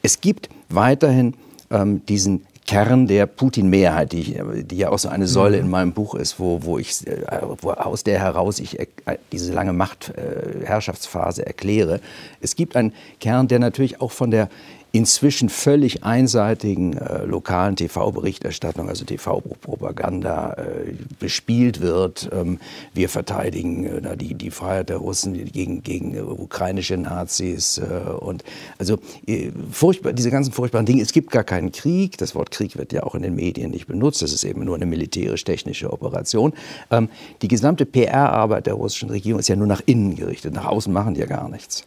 es gibt weiterhin ähm, diesen Kern der Putin-Mehrheit, die, die, ja auch so eine Säule in mhm. meinem Buch ist, wo, wo ich, äh, wo aus der heraus ich äh, diese lange Machtherrschaftsphase erkläre. Es gibt einen Kern, der natürlich auch von der inzwischen völlig einseitigen äh, lokalen TV-Berichterstattung, also TV-Propaganda, äh, bespielt wird. Ähm, wir verteidigen äh, die, die Freiheit der Russen gegen, gegen ukrainische Nazis. Äh, und also äh, furchtbar, diese ganzen furchtbaren Dinge. Es gibt gar keinen Krieg. Das Wort Krieg wird ja auch in den Medien nicht benutzt. Das ist eben nur eine militärisch-technische Operation. Ähm, die gesamte PR-Arbeit der russischen Regierung ist ja nur nach innen gerichtet. Nach außen machen die ja gar nichts.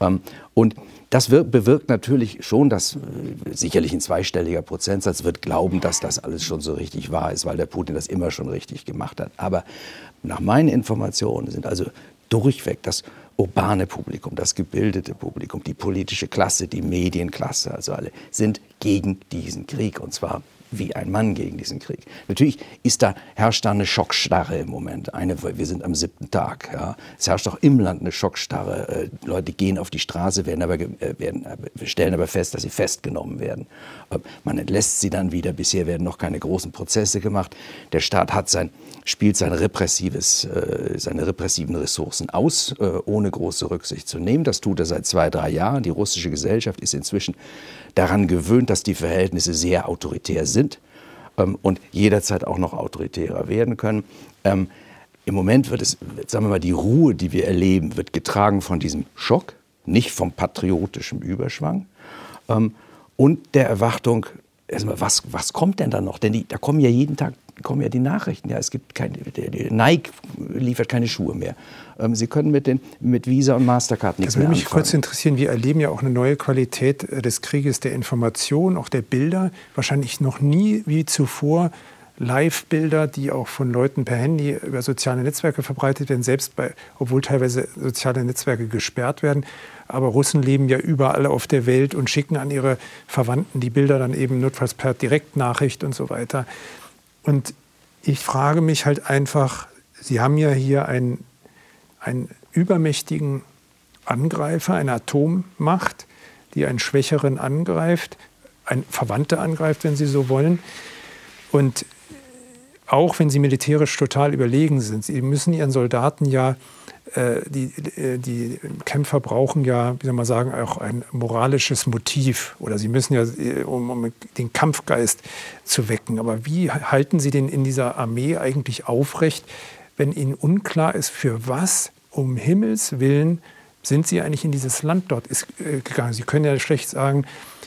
Ähm, und das bewirkt natürlich schon, dass äh, sicherlich ein zweistelliger Prozentsatz wird glauben, dass das alles schon so richtig wahr ist, weil der Putin das immer schon richtig gemacht hat. Aber nach meinen Informationen sind also durchweg das urbane Publikum, das gebildete Publikum, die politische Klasse, die Medienklasse, also alle sind gegen diesen Krieg und zwar wie ein Mann gegen diesen Krieg. Natürlich ist da, herrscht da eine Schockstarre im Moment. Eine, wir sind am siebten Tag. Ja. Es herrscht auch im Land eine Schockstarre. Äh, Leute gehen auf die Straße, werden aber, äh, werden, äh, stellen aber fest, dass sie festgenommen werden. Man entlässt sie dann wieder. Bisher werden noch keine großen Prozesse gemacht. Der Staat hat sein, spielt sein repressives, äh, seine repressiven Ressourcen aus, äh, ohne große Rücksicht zu nehmen. Das tut er seit zwei, drei Jahren. Die russische Gesellschaft ist inzwischen daran gewöhnt, dass die Verhältnisse sehr autoritär sind ähm, und jederzeit auch noch autoritärer werden können. Ähm, Im Moment wird es, sagen wir mal, die Ruhe, die wir erleben, wird getragen von diesem Schock, nicht vom patriotischen Überschwang ähm, und der Erwartung, erstmal, was, was kommt denn da noch? Denn die, da kommen ja jeden Tag kommen ja die Nachrichten. Ja, es gibt keine, Nike liefert keine Schuhe mehr. Ähm, Sie können mit, den, mit Visa und Mastercard nichts
mehr Das würde mich anfangen. kurz interessieren. Wir erleben ja auch eine neue Qualität äh, des Krieges der Information, auch der Bilder. Wahrscheinlich noch nie wie zuvor Live-Bilder, die auch von Leuten per Handy über soziale Netzwerke verbreitet werden, selbst bei, obwohl teilweise soziale Netzwerke gesperrt werden. Aber Russen leben ja überall auf der Welt und schicken an ihre Verwandten die Bilder dann eben notfalls per Direktnachricht und so weiter. Und ich frage mich halt einfach, Sie haben ja hier einen, einen übermächtigen Angreifer, eine Atommacht, die einen Schwächeren angreift, ein Verwandte angreift, wenn Sie so wollen. Und auch wenn sie militärisch total überlegen sind, sie müssen ihren Soldaten ja die, äh, die Kämpfer brauchen ja, wie soll man sagen, auch ein moralisches Motiv oder sie müssen ja, äh, um, um, den Kampfgeist zu wecken. Aber wie halten Sie den in dieser Armee eigentlich aufrecht, wenn Ihnen unklar ist, für was um Himmels Willen sind Sie eigentlich in dieses Land dort äh, gegangen? Sie können ja schlecht sagen,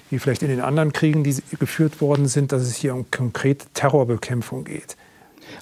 wie vielleicht in den anderen Kriegen, die geführt worden sind, dass es hier um konkrete Terrorbekämpfung geht.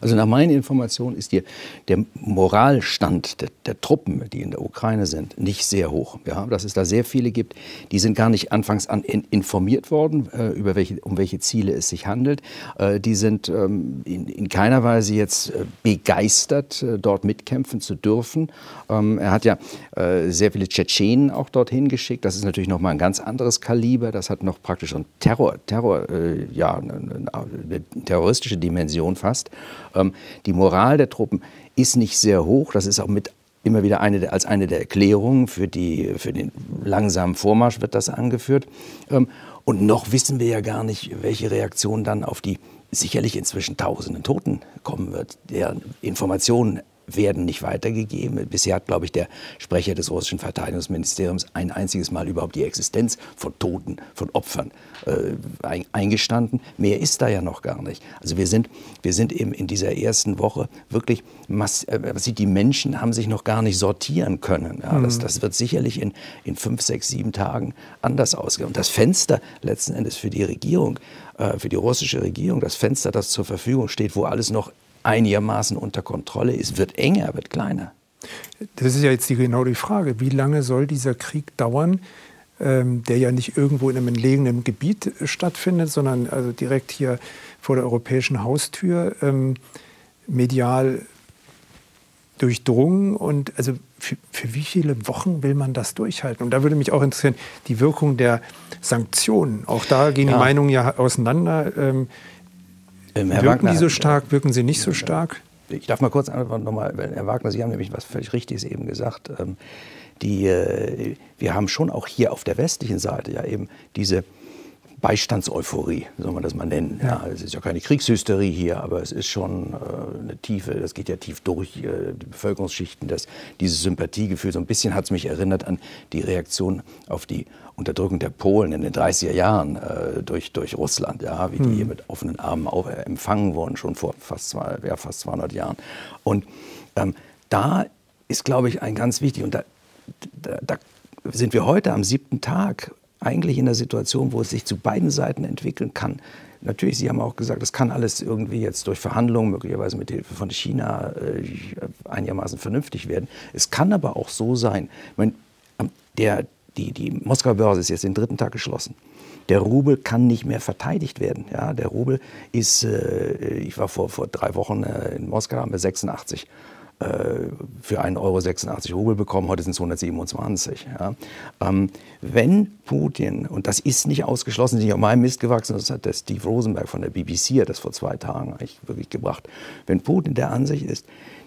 Also nach meinen Informationen ist hier der Moralstand der, der, Truppen, die in der Ukraine sind, nicht sehr hoch. Ja, dass es da sehr viele gibt, die sind gar nicht anfangs an in, informiert worden, äh, über welche, um welche Ziele es sich handelt. Äh, die sind ähm, in, in, keiner Weise jetzt äh, begeistert, äh, dort mitkämpfen zu dürfen. Ähm, er hat ja äh, sehr viele Tschetschenen auch dorthin geschickt. Das ist natürlich noch mal ein ganz anderes Kaliber. Das hat noch praktisch ein Terror, Terror äh, ja, eine, eine terroristische Dimension fast. Ähm, die Moral der Truppen ist nicht sehr hoch. Das ist auch mit immer wieder eine, als eine der Erklärungen für, die, für den langsamen Vormarsch wird das angeführt. Ähm, und noch wissen wir ja gar nicht, welche Reaktion dann auf die sicherlich inzwischen tausenden Toten kommen wird, deren Informationen werden nicht weitergegeben. Bisher hat, glaube ich, der Sprecher des russischen Verteidigungsministeriums ein einziges Mal überhaupt die Existenz von Toten, von Opfern äh, eingestanden. Mehr ist da ja noch gar nicht. Also wir sind, wir sind eben in dieser ersten Woche wirklich, mass äh, die Menschen haben sich noch gar nicht sortieren können. Ja, das, mhm. das wird sicherlich in, in fünf, sechs, sieben Tagen anders ausgehen. Und das Fenster letzten Endes für die Regierung, äh, für die russische Regierung, das Fenster, das zur Verfügung steht, wo alles noch einigermaßen unter Kontrolle ist, wird enger, wird kleiner.
Das ist ja jetzt die, genau die Frage. Wie lange soll dieser Krieg dauern, ähm, der ja nicht irgendwo in einem entlegenen Gebiet stattfindet, sondern also direkt hier vor der europäischen Haustür, ähm, medial durchdrungen und also für, für, wie viele Wochen will man das durchhalten? Und da würde mich auch interessieren, die Wirkung der Sanktionen. Auch da gehen ja. die Meinungen ja auseinander. Ähm, ähm, wirken Wagner, die so stark, wirken sie nicht so stark?
Ich darf mal kurz nochmal, Herr Wagner, Sie haben nämlich was völlig Richtiges eben gesagt. Ähm, die, äh, wir haben schon auch hier auf der westlichen Seite ja eben diese Beistandseuphorie, soll man das mal nennen. Ja. es ist ja keine Kriegshysterie hier, aber es ist schon äh, eine tiefe, das geht ja tief durch äh, die Bevölkerungsschichten, das, dieses Sympathiegefühl. So ein bisschen hat es mich erinnert an die Reaktion auf die Unterdrückung der Polen in den 30er Jahren äh, durch, durch Russland, ja, wie die hier hm. mit offenen Armen auf, äh, empfangen wurden, schon vor fast, zwei, ja, fast 200 Jahren. Und ähm, da ist, glaube ich, ein ganz wichtig, und da, da, da sind wir heute am siebten Tag eigentlich in der Situation, wo es sich zu beiden Seiten entwickeln kann. Natürlich, Sie haben auch gesagt, das kann alles irgendwie jetzt durch Verhandlungen, möglicherweise mit Hilfe von China, äh, einigermaßen vernünftig werden. Es kann aber auch so sein, meine, der, die, die Moskauer Börse ist jetzt den dritten Tag geschlossen. Der Rubel kann nicht mehr verteidigt werden. Ja, der Rubel ist, äh, ich war vor, vor drei Wochen äh, in Moskau, haben wir 86 äh, für 1,86 Euro Rubel bekommen, heute sind es 127. Ja. Ähm, wenn Putin, und das ist nicht ausgeschlossen, ist nicht auf meinem Mist gewachsen, das hat der Steve Rosenberg von der BBC hat das vor zwei Tagen eigentlich wirklich gebracht, wenn Putin der Ansicht ist,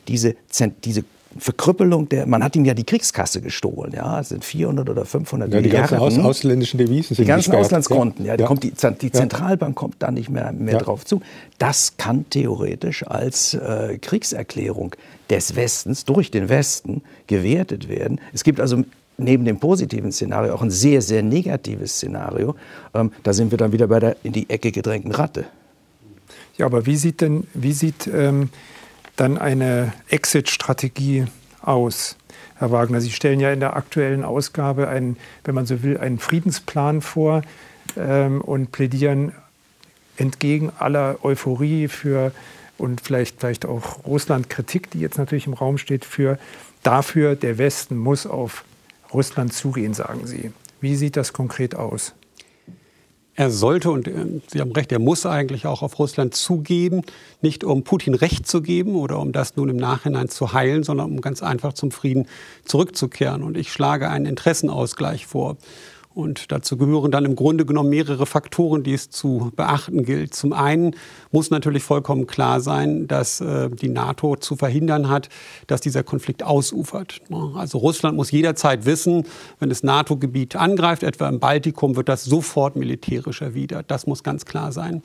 diese, diese Verkrüppelung der, man hat ihm ja die Kriegskasse gestohlen, ja, es sind 400 oder 500
ja, die
Milliarden.
Die ganzen aus, ausländischen Devisen
sind Die ganzen. Auslandskonten, ja, ja. Kommt die, die Zentralbank kommt da nicht mehr, mehr drauf zu. Das kann theoretisch als äh, Kriegserklärung des Westens durch den Westen gewertet werden. Es gibt also neben dem positiven Szenario auch ein sehr, sehr negatives Szenario. Ähm, da sind wir dann wieder bei der in die Ecke gedrängten Ratte.
Ja, aber wie sieht denn, wie sieht ähm, dann eine Exit-Strategie aus? Herr Wagner, Sie stellen ja in der aktuellen Ausgabe einen, wenn man so will, einen Friedensplan vor ähm, und plädieren entgegen aller Euphorie für und vielleicht, vielleicht auch Russland-Kritik, die jetzt natürlich im Raum steht, für dafür, der Westen muss auf Russland zugehen, sagen Sie. Wie sieht das konkret aus?
Er sollte, und äh, Sie haben recht, er muss eigentlich auch auf Russland zugeben, nicht um Putin Recht zu geben oder um das nun im Nachhinein zu heilen, sondern um ganz einfach zum Frieden zurückzukehren. Und ich schlage einen Interessenausgleich vor. Und dazu gehören dann im Grunde genommen mehrere Faktoren, die es zu beachten gilt. Zum einen muss natürlich vollkommen klar sein, dass äh, die NATO zu verhindern hat, dass dieser Konflikt ausufert. Also Russland muss jederzeit wissen, wenn das NATO-Gebiet angreift, etwa im Baltikum, wird das sofort militärisch erwidert. Das muss ganz klar sein.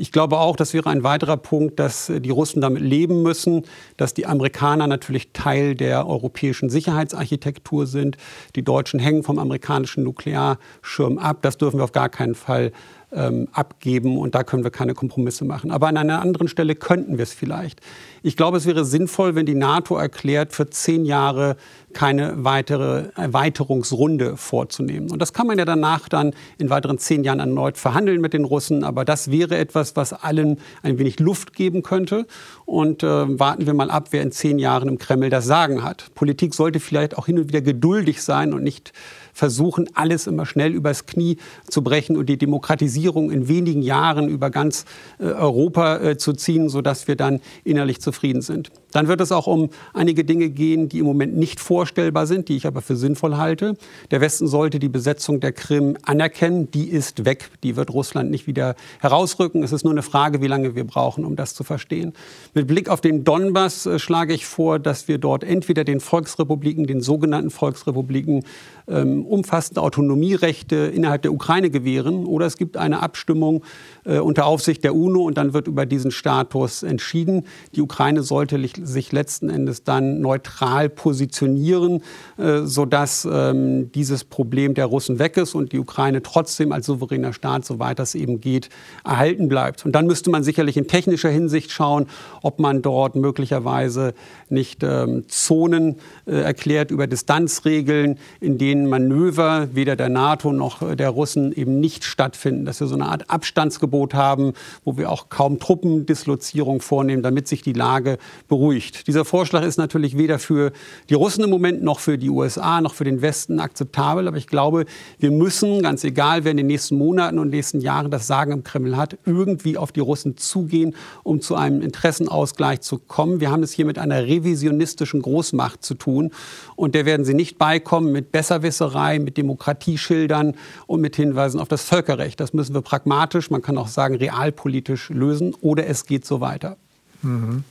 Ich glaube auch, das wäre ein weiterer Punkt, dass äh, die Russen damit leben müssen, dass die Amerikaner natürlich Teil der europäischen Sicherheitsarchitektur sind. Die Deutschen hängen vom amerikanischen Nuklearschirm ab. Das dürfen wir auf gar keinen Fall ähm, abgeben und da können wir keine Kompromisse machen. Aber an einer anderen Stelle könnten wir es vielleicht. Ich glaube, es wäre sinnvoll, wenn die NATO erklärt, für zehn Jahre keine weitere Erweiterungsrunde vorzunehmen. Und das kann man ja danach dann in weiteren zehn Jahren erneut verhandeln mit den Russen. Aber das wäre etwas, was allen ein wenig Luft geben könnte. Und äh, warten wir mal ab, wer in zehn Jahren im Kreml das Sagen hat. Politik sollte vielleicht auch hin und wieder geduldig sein und nicht versuchen, alles immer schnell übers Knie zu brechen und die Demokratisierung in wenigen Jahren über ganz äh, Europa äh, zu ziehen, sodass wir dann innerlich zufrieden sind. Dann wird es auch um einige Dinge gehen, die im Moment nicht vorstellbar sind, die ich aber für sinnvoll halte. Der Westen sollte die Besetzung der Krim anerkennen. Die ist weg. Die wird Russland nicht wieder herausrücken. Es ist nur eine Frage, wie lange wir brauchen, um das zu verstehen. Mit Blick auf den Donbass äh, schlage ich vor, dass wir dort entweder den Volksrepubliken, den sogenannten Volksrepubliken, ähm, umfassende Autonomierechte innerhalb der Ukraine gewähren oder es gibt eine Abstimmung äh, unter Aufsicht der UNO und dann wird über diesen Status entschieden. Die Ukraine sollte sich letzten Endes dann neutral positionieren, äh, sodass ähm, dieses Problem der Russen weg ist und die Ukraine trotzdem als souveräner Staat, soweit das eben geht, erhalten bleibt. Und dann müsste man sicherlich in technischer Hinsicht schauen, ob man dort möglicherweise nicht ähm, Zonen äh, erklärt über Distanzregeln, in denen Manöver weder der NATO noch der Russen eben nicht stattfinden, dass wir so eine Art Abstandsgebot haben, wo wir auch kaum Truppendislozierung vornehmen, damit sich die Lage beruhigt. Dieser Vorschlag ist natürlich weder für die Russen im Moment noch für die USA noch für den Westen akzeptabel, aber ich glaube, wir müssen, ganz egal, wer in den nächsten Monaten und nächsten Jahren das Sagen im Kreml hat, irgendwie auf die Russen zugehen, um zu einem Interessenausgleich zu kommen. Wir haben es hier mit einer revisionistischen Großmacht zu tun und der werden sie nicht beikommen mit Besserwisserei, mit Demokratieschildern und mit Hinweisen auf das Völkerrecht. Das müssen wir pragmatisch, man kann auch sagen realpolitisch lösen oder es geht so weiter.
Mhm.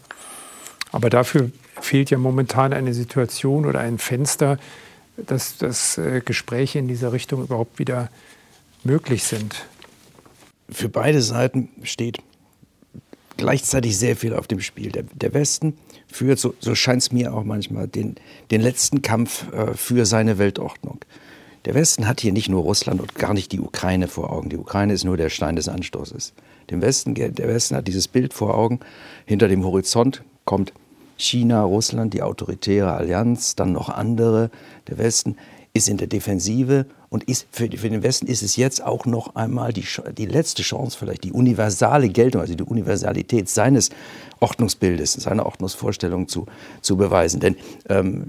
Aber dafür fehlt ja momentan eine Situation oder ein Fenster, dass, dass äh, Gespräche in dieser Richtung überhaupt wieder möglich sind.
für beide Seiten steht gleichzeitig sehr viel auf dem Spiel. Der, der Westen führt, so, so scheint es mir auch manchmal, den, den letzten Kampf äh, für seine Weltordnung. Der Westen hat hier nicht nur Russland und gar nicht die Ukraine vor Augen. Die Ukraine ist nur der Stein des Anstoßes. Dem Westen, der Westen hat dieses Bild vor Augen. Hinter dem Horizont kommt China, Russland, die autoritäre Allianz, dann noch andere. Der Westen ist in der Defensive und ist für, für, den Westen ist es jetzt auch noch einmal die, die letzte Chance, vielleicht die universale Geltung, also die Universalität seines Ordnungsbildes, seiner Ordnungsvorstellung zu, zu beweisen. Denn ähm,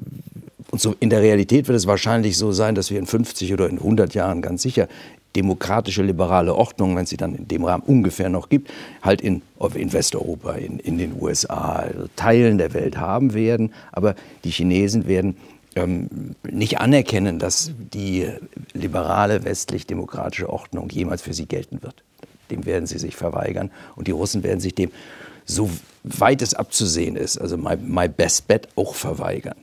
und so in der Realität wird es wahrscheinlich so sein, dass wir in 50 oder in 100 Jahren ganz sicher demokratische liberale Ordnung, wenn sie dann in dem Rahmen ungefähr noch gibt, halt in, in Westeuropa, in, in den USA, also Teilen der Welt haben werden. Aber die Chinesen werden ähm, nicht anerkennen, dass die liberale westlich-demokratische Ordnung jemals für sie gelten wird. Dem werden sie sich verweigern und die Russen werden sich dem, so weit es abzusehen ist, also my, my best bet, auch verweigern.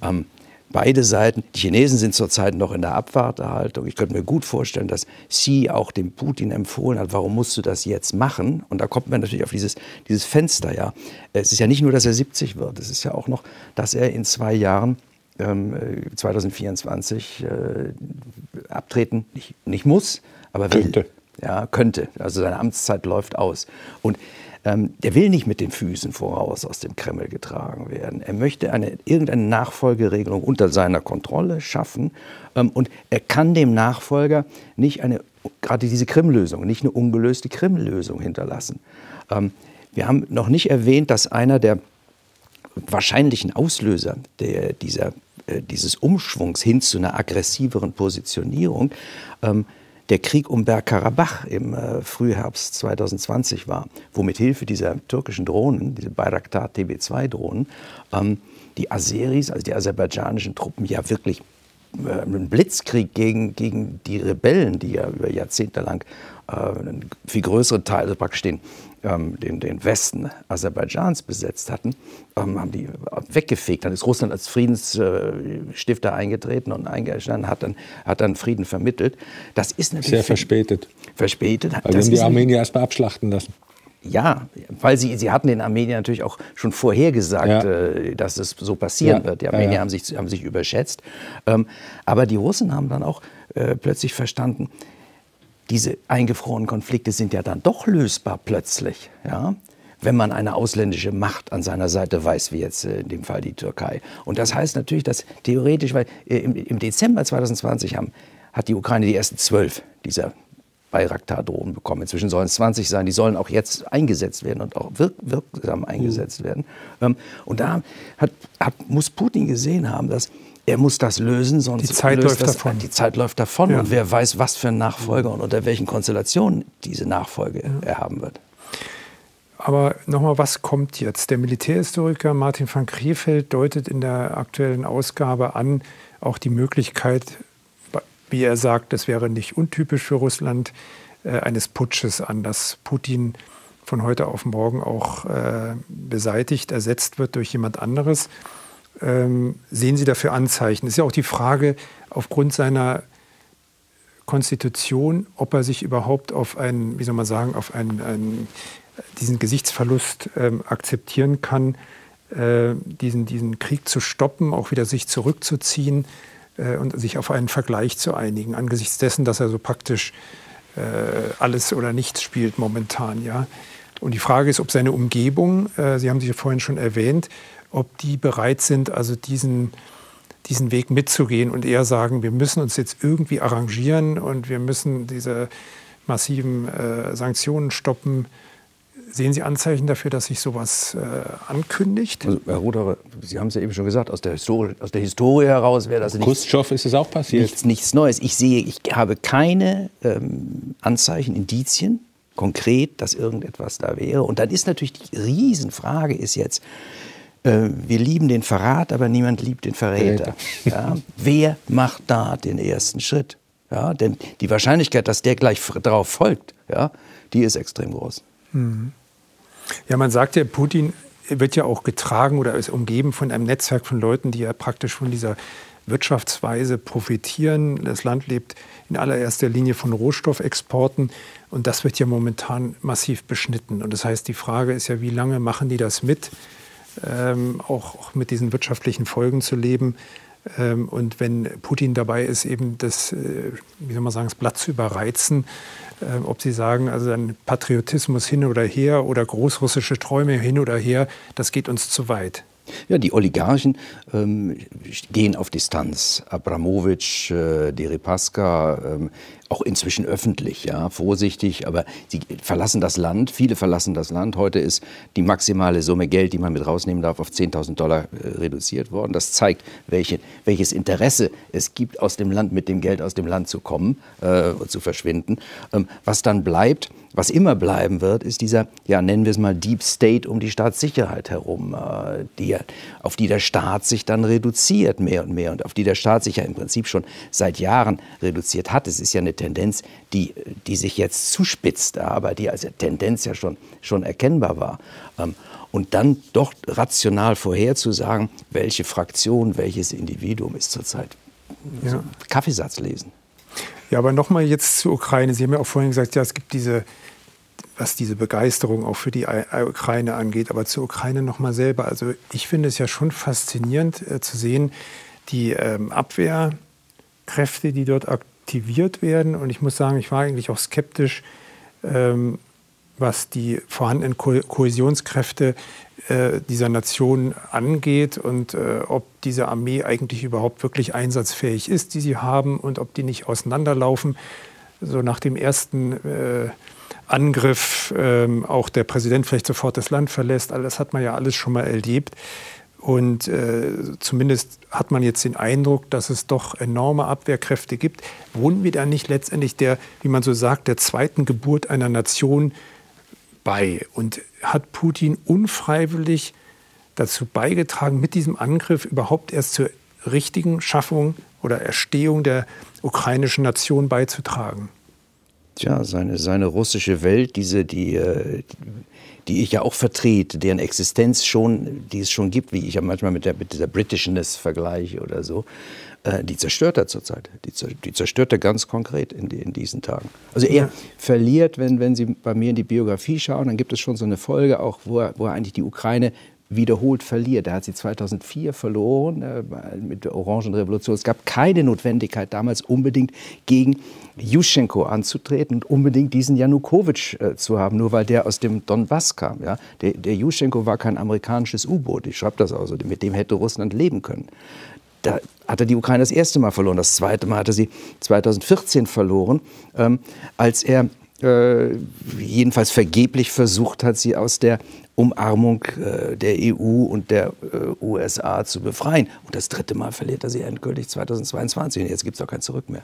Ähm, beide Seiten, die Chinesen sind zurzeit noch in der Abwartehaltung. Ich könnte mir gut vorstellen, dass Xi auch dem Putin empfohlen hat, warum musst du das jetzt machen? Und da kommt man natürlich auf dieses, dieses Fenster. Ja. Es ist ja nicht nur, dass er 70 wird, es ist ja auch noch, dass er in zwei Jahren 2024 ähm, äh, abtreten nicht, nicht muss, aber will. Könnte. Ja, könnte. Also seine Amtszeit läuft aus. Und ähm, der will nicht mit den Füßen voraus aus dem Kreml getragen werden. Er möchte eine, irgendeine Nachfolgeregelung unter seiner Kontrolle schaffen. Ähm, und er kann dem Nachfolger nicht eine, gerade diese Krim-Lösung, nicht eine ungelöste Krim-Lösung hinterlassen. Ähm, wir haben noch nicht erwähnt, dass einer der wahrscheinlichen Auslöser der, dieser, äh, dieses Umschwungs hin zu einer aggressiveren Positionierung ähm, der Krieg um Bergkarabach im äh, Frühherbst 2020 war, wo mit Hilfe dieser türkischen Drohnen, diese Bayraktar TB2-Drohnen, ähm, die Aseris, also die aserbaidschanischen Truppen, ja wirklich äh, einen Blitzkrieg gegen, gegen die Rebellen, die ja über Jahrzehnte lang äh, einen viel größeren Teil, also praktisch den, ähm, den, den Westen Aserbaidschans besetzt hatten, ähm, haben die weggefegt. Dann ist Russland als Friedensstifter eingetreten und eingestanden, hat dann, hat dann Frieden vermittelt. Das ist natürlich
sehr verspätet.
Verspätet.
Weil wir haben die Armenier erst mal abschlachten lassen.
Ja, weil sie, sie hatten den Armeniern natürlich auch schon vorhergesagt, ja. äh, dass es so passieren ja. wird. Die Armenier ja, Haben, sich, haben sich überschätzt. Ähm, aber die Russen haben dann auch äh, plötzlich verstanden, diese eingefrorenen Konflikte sind ja dann doch lösbar plötzlich. Ja? wenn man eine ausländische Macht an seiner Seite weiß, wie jetzt äh, in dem Fall die Türkei. Und das heißt natürlich, dass theoretisch, weil äh, im, im Dezember 2020 haben, hat die Ukraine die ersten zwölf dieser Bayraktar-Drohnen bekommen. Inzwischen sollen es 20 sein. Die sollen auch jetzt eingesetzt werden und auch wirk wirksam eingesetzt mhm. werden. Ähm, und da hat, hat, muss Putin gesehen haben, dass er muss das lösen, sonst
die Zeit läuft
das,
davon.
Die Zeit läuft davon ja. und wer weiß, was für ein Nachfolger und unter welchen Konstellationen diese Nachfolge ja. er haben wird.
Aber nochmal, was kommt jetzt? Der Militärhistoriker Martin van Krefeld deutet in der aktuellen Ausgabe an, auch die Möglichkeit, wie er sagt, das wäre nicht untypisch für Russland, äh, eines Putsches an, dass Putin von heute auf morgen auch äh, beseitigt, ersetzt wird durch jemand anderes. Ähm, sehen Sie dafür Anzeichen? Ist ja auch die Frage, aufgrund seiner Konstitution, ob er sich überhaupt auf einen, wie soll man sagen, auf einen, einen diesen Gesichtsverlust ähm, akzeptieren kann, äh, diesen, diesen Krieg zu stoppen, auch wieder sich zurückzuziehen äh, und sich auf einen Vergleich zu einigen, angesichts dessen, dass er so praktisch äh, alles oder nichts spielt momentan. Ja? Und die Frage ist, ob seine Umgebung, äh, Sie haben sie vorhin schon erwähnt, ob die bereit sind, also diesen, diesen Weg mitzugehen und eher sagen, wir müssen uns jetzt irgendwie arrangieren und wir müssen diese massiven äh, Sanktionen stoppen Sehen Sie Anzeichen dafür, dass sich sowas äh, ankündigt?
Also, Herr Ruderer, Sie haben es ja eben schon gesagt, aus der Historie, aus der Historie heraus wäre das
nichts, ist es auch passiert.
Nichts, nichts Neues. Ich sehe, ich habe keine ähm, Anzeichen, Indizien, konkret, dass irgendetwas da wäre. Und dann ist natürlich die Riesenfrage ist jetzt, äh, wir lieben den Verrat, aber niemand liebt den Verräter. Ja? Wer macht da den ersten Schritt? Ja? Denn die Wahrscheinlichkeit, dass der gleich darauf folgt, ja, die ist extrem groß. Mhm.
Ja, man sagt ja, Putin wird ja auch getragen oder ist umgeben von einem Netzwerk von Leuten, die ja praktisch von dieser Wirtschaftsweise profitieren. Das Land lebt in allererster Linie von Rohstoffexporten und das wird ja momentan massiv beschnitten. Und das heißt, die Frage ist ja, wie lange machen die das mit, ähm, auch, auch, mit diesen wirtschaftlichen Folgen zu leben? Ähm, und wenn Putin dabei ist, eben das, äh, wie soll man sagen, das Blatt zu überreizen, äh, ob Sie sagen, also ein Patriotismus hin oder her oder großrussische Träume hin oder her, das geht uns zu weit.
Ja, die Oligarchen ähm, gehen auf Distanz. Abramowitsch, äh, Deripaska, ähm, auch inzwischen öffentlich, ja, vorsichtig, aber sie verlassen das Land, viele verlassen das Land. Heute ist die maximale Summe Geld, die man mit rausnehmen darf, auf 10.000 Dollar äh, reduziert worden. Das zeigt, welche, welches Interesse es gibt, aus dem Land mit dem Geld aus dem Land zu kommen, äh, zu verschwinden. Ähm, was dann bleibt, was immer bleiben wird, ist dieser, ja, nennen wir es mal Deep State um die Staatssicherheit herum, äh, die, auf die der Staat sich dann reduziert mehr und mehr und auf die der Staat sich ja im Prinzip schon seit Jahren reduziert hat. Es ist ja eine Tendenz, die, die sich jetzt zuspitzt, aber die als Tendenz ja schon, schon erkennbar war. Ähm, und dann doch rational vorherzusagen, welche Fraktion, welches Individuum ist zurzeit. Ja. Kaffeesatz lesen.
Ja, aber nochmal jetzt zur Ukraine. Sie haben ja auch vorhin gesagt, ja, es gibt diese, was diese Begeisterung auch für die Ukraine angeht, aber zur Ukraine nochmal selber. Also ich finde es ja schon faszinierend äh, zu sehen, die ähm, Abwehrkräfte, die dort aktiv aktiviert werden. Und ich muss sagen, ich war eigentlich auch skeptisch, ähm, was die vorhandenen Ko Kohäsionskräfte äh, dieser Nation angeht und äh, ob diese Armee eigentlich überhaupt wirklich einsatzfähig ist, die sie haben und ob die nicht auseinanderlaufen. So nach dem ersten äh, Angriff ähm, auch der Präsident vielleicht sofort das Land verlässt. Das hat man ja alles schon mal erlebt. Und äh, zumindest hat man jetzt den Eindruck, dass es doch enorme Abwehrkräfte gibt. Wohnen wir da nicht letztendlich der, wie man so sagt, der zweiten Geburt einer Nation bei? Und hat Putin unfreiwillig dazu beigetragen, mit diesem Angriff überhaupt erst zur richtigen Schaffung oder Erstehung der ukrainischen Nation beizutragen?
Tja, seine, seine russische Welt, diese, die, äh, die ich ja auch vertrete, deren Existenz schon, die es schon gibt, wie ich ja manchmal mit, der, mit dieser Britishness vergleiche oder so, äh, die zerstört er zurzeit. Die, die zerstört er ganz konkret in, die, in diesen Tagen. Also er ja. verliert, wenn, wenn Sie bei mir in die Biografie schauen, dann gibt es schon so eine Folge auch, wo er, wo er eigentlich die Ukraine wiederholt verliert. Er hat sie 2004 verloren äh, mit der Orangenrevolution. Es gab keine Notwendigkeit damals unbedingt gegen Juschenko anzutreten und unbedingt diesen Janukowitsch äh, zu haben, nur weil der aus dem Donbass kam. Ja? Der, der Juschenko war kein amerikanisches U-Boot, ich schreibe das auch mit dem hätte Russland leben können. Da hat er die Ukraine das erste Mal verloren. Das zweite Mal hat er sie 2014 verloren, ähm, als er äh, jedenfalls vergeblich versucht hat, sie aus der Umarmung äh, der EU und der äh, USA zu befreien. Und das dritte Mal verliert er sie endgültig 2022. Und jetzt gibt es auch kein Zurück mehr.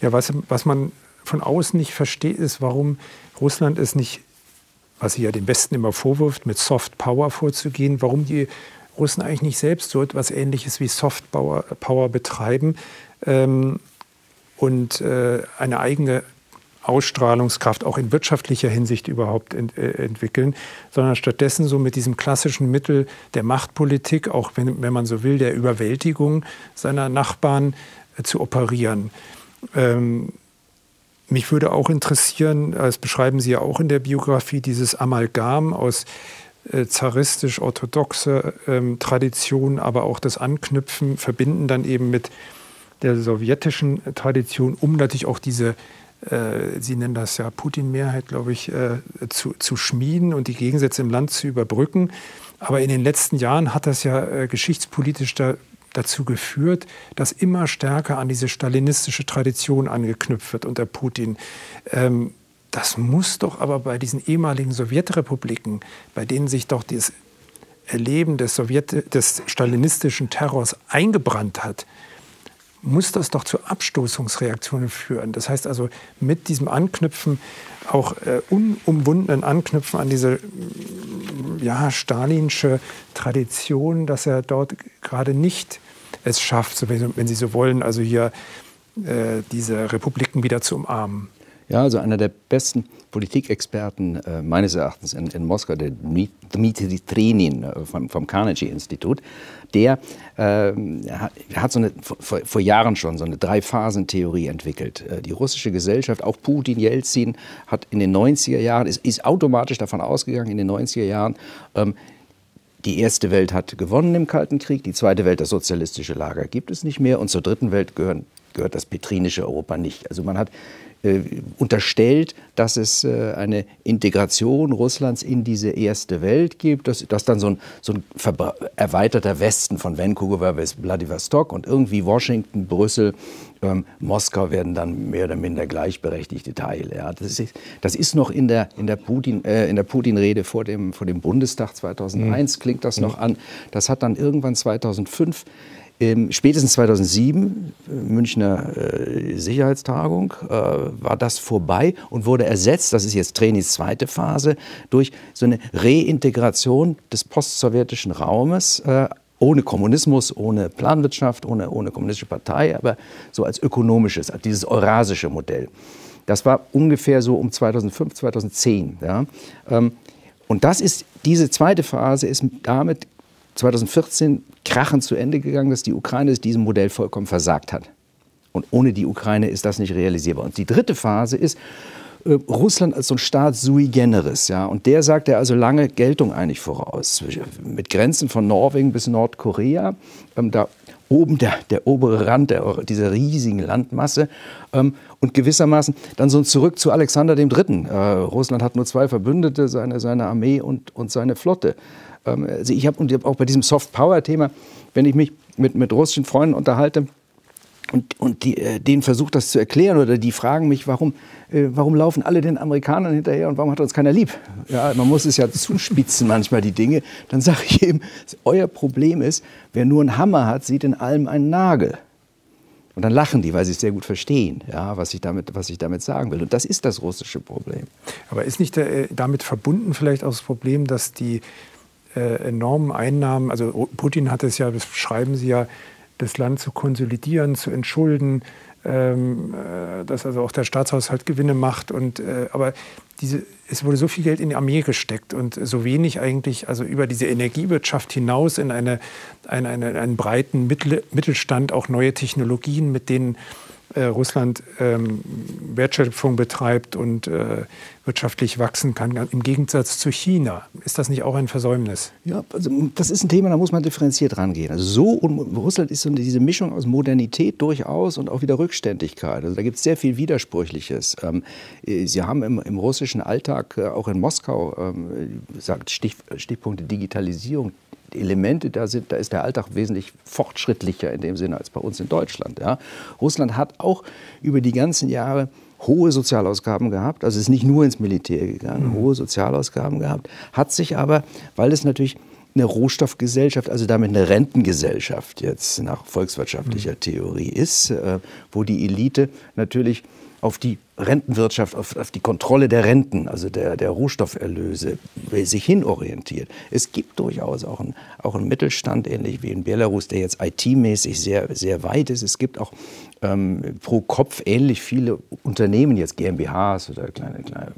Ja, was, was man von außen nicht versteht, ist, warum Russland es nicht, was sie ja den Westen immer vorwirft, mit Soft Power vorzugehen, warum die Russen eigentlich nicht selbst so etwas Ähnliches wie Soft Power, Power betreiben ähm, und äh, eine eigene Ausstrahlungskraft auch in wirtschaftlicher Hinsicht überhaupt ent, äh, entwickeln, sondern stattdessen so mit diesem klassischen Mittel der Machtpolitik, auch wenn, wenn man so will, der Überwältigung seiner Nachbarn äh, zu operieren. Ähm, mich würde auch interessieren, das beschreiben Sie ja auch in der Biografie, dieses Amalgam aus äh, zaristisch-orthodoxer ähm, Tradition, aber auch das Anknüpfen, verbinden dann eben mit der sowjetischen Tradition, um natürlich auch diese äh, Sie nennen das ja Putin-Mehrheit, glaube ich, äh, zu, zu schmieden und die Gegensätze im Land zu überbrücken. Aber in den letzten Jahren hat das ja äh, geschichtspolitisch da, dazu geführt, dass immer stärker an diese stalinistische Tradition angeknüpft wird unter Putin. Ähm, das muss doch aber bei diesen ehemaligen Sowjetrepubliken, bei denen sich doch das Erleben des, Sowjet des stalinistischen Terrors eingebrannt hat, muss das doch zu Abstoßungsreaktionen führen. Das heißt also mit diesem Anknüpfen, auch äh, unumwundenen Anknüpfen an diese ja, stalinsche Tradition, dass er dort gerade nicht es schafft, wenn Sie so wollen, also hier äh, diese Republiken wieder zu umarmen.
Ja, also einer der besten Politikexperten äh, meines Erachtens in, in Moskau, der Dmitri Trenin äh, vom, vom Carnegie-Institut, der äh, hat so eine, vor, vor, Jahren schon so eine Drei-Phasen-Theorie entwickelt. Äh, die russische Gesellschaft, auch Putin, Jelzin, hat in den 90er Jahren, ist, ist automatisch davon ausgegangen, in den 90er Jahren, ähm, die erste Welt hat gewonnen im Kalten Krieg, die zweite Welt, das sozialistische Lager, gibt es nicht mehr und zur dritten Welt gehören, gehört das petrinische Europa nicht. Also man hat unterstellt, dass es äh, eine Integration Russlands in diese erste Welt gibt, dass, dass dann so ein, so ein erweiterter Westen von Vancouver bis Vladivostok und irgendwie Washington, Brüssel, ähm, Moskau werden dann mehr oder minder gleichberechtigte Teile. Ja. Das, ist, das ist noch in der, in der Putin, äh, Putin-Rede vor dem, vor dem Bundestag 2001, mhm. klingt das noch an. Das hat dann irgendwann 2005 ähm, spätestens 2007, äh, Münchner äh, Sicherheitstagung, äh, war das vorbei und wurde ersetzt, das ist jetzt Trenis zweite Phase, durch so eine Reintegration des postsowjetischen Raumes äh, ohne Kommunismus, ohne Planwirtschaft, ohne, ohne kommunistische Partei, aber so als ökonomisches, dieses eurasische Modell. Das war ungefähr so um 2005, 2010. Ja. Ähm, und das ist, diese zweite Phase ist damit 2014 krachend zu Ende gegangen, dass die Ukraine diesem Modell vollkommen versagt hat. Und ohne die Ukraine ist das nicht realisierbar. Und die dritte Phase ist, äh, Russland als so ein Staat sui generis, ja, und der sagt ja also lange Geltung eigentlich voraus, mit Grenzen von Norwegen bis Nordkorea, ähm, da oben der, der obere Rand der, dieser riesigen Landmasse ähm, und gewissermaßen dann so ein Zurück zu Alexander III. Äh, Russland hat nur zwei Verbündete, seine, seine Armee und, und seine Flotte. Ähm, also ich habe auch bei diesem Soft Power Thema, wenn ich mich mit, mit russischen Freunden unterhalte und, und die, äh, denen versuche das zu erklären oder die fragen mich, warum, äh, warum laufen alle den Amerikanern hinterher und warum hat uns keiner lieb? Ja, man muss es ja zuspitzen manchmal die Dinge. Dann sage ich eben, euer Problem ist, wer nur einen Hammer hat, sieht in allem einen Nagel. Und dann lachen die, weil sie es sehr gut verstehen, ja, was, ich damit, was ich damit sagen will. Und das ist das russische Problem.
Aber ist nicht äh, damit verbunden vielleicht auch das Problem, dass die äh, enormen Einnahmen, also Putin hat es ja, das schreiben Sie ja, das Land zu konsolidieren, zu entschulden, ähm, äh, dass also auch der Staatshaushalt Gewinne macht. Und, äh, aber diese, es wurde so viel Geld in die Armee gesteckt und so wenig eigentlich, also über diese Energiewirtschaft hinaus in eine, eine, eine einen breiten Mittel, Mittelstand, auch neue Technologien, mit denen äh, Russland ähm, Wertschöpfung betreibt und äh, wirtschaftlich wachsen kann, im Gegensatz zu China. Ist das nicht auch ein Versäumnis?
Ja, also das ist ein Thema, da muss man differenziert rangehen. Also so Russland ist so diese Mischung aus Modernität durchaus und auch wieder Rückständigkeit. Also da gibt es sehr viel Widersprüchliches. Ähm, äh, Sie haben im, im russischen Alltag, äh, auch in Moskau, ähm, sagt Stich, Stichpunkte Digitalisierung, Elemente da sind, da ist der Alltag wesentlich fortschrittlicher in dem Sinne als bei uns in Deutschland. Ja. Russland hat auch über die ganzen Jahre hohe Sozialausgaben gehabt, also ist nicht nur ins Militär gegangen, mhm. hohe Sozialausgaben gehabt, hat sich aber, weil es natürlich eine Rohstoffgesellschaft, also damit eine Rentengesellschaft jetzt nach volkswirtschaftlicher mhm. Theorie ist, äh, wo die Elite natürlich auf die Rentenwirtschaft, auf, auf, die Kontrolle der Renten, also der, der Rohstofferlöse, sich hinorientiert. Es gibt durchaus auch einen, auch einen Mittelstand, ähnlich wie in Belarus, der jetzt IT-mäßig sehr, sehr weit ist. Es gibt auch ähm, pro Kopf ähnlich viele Unternehmen, jetzt GmbHs oder kleine, kleine,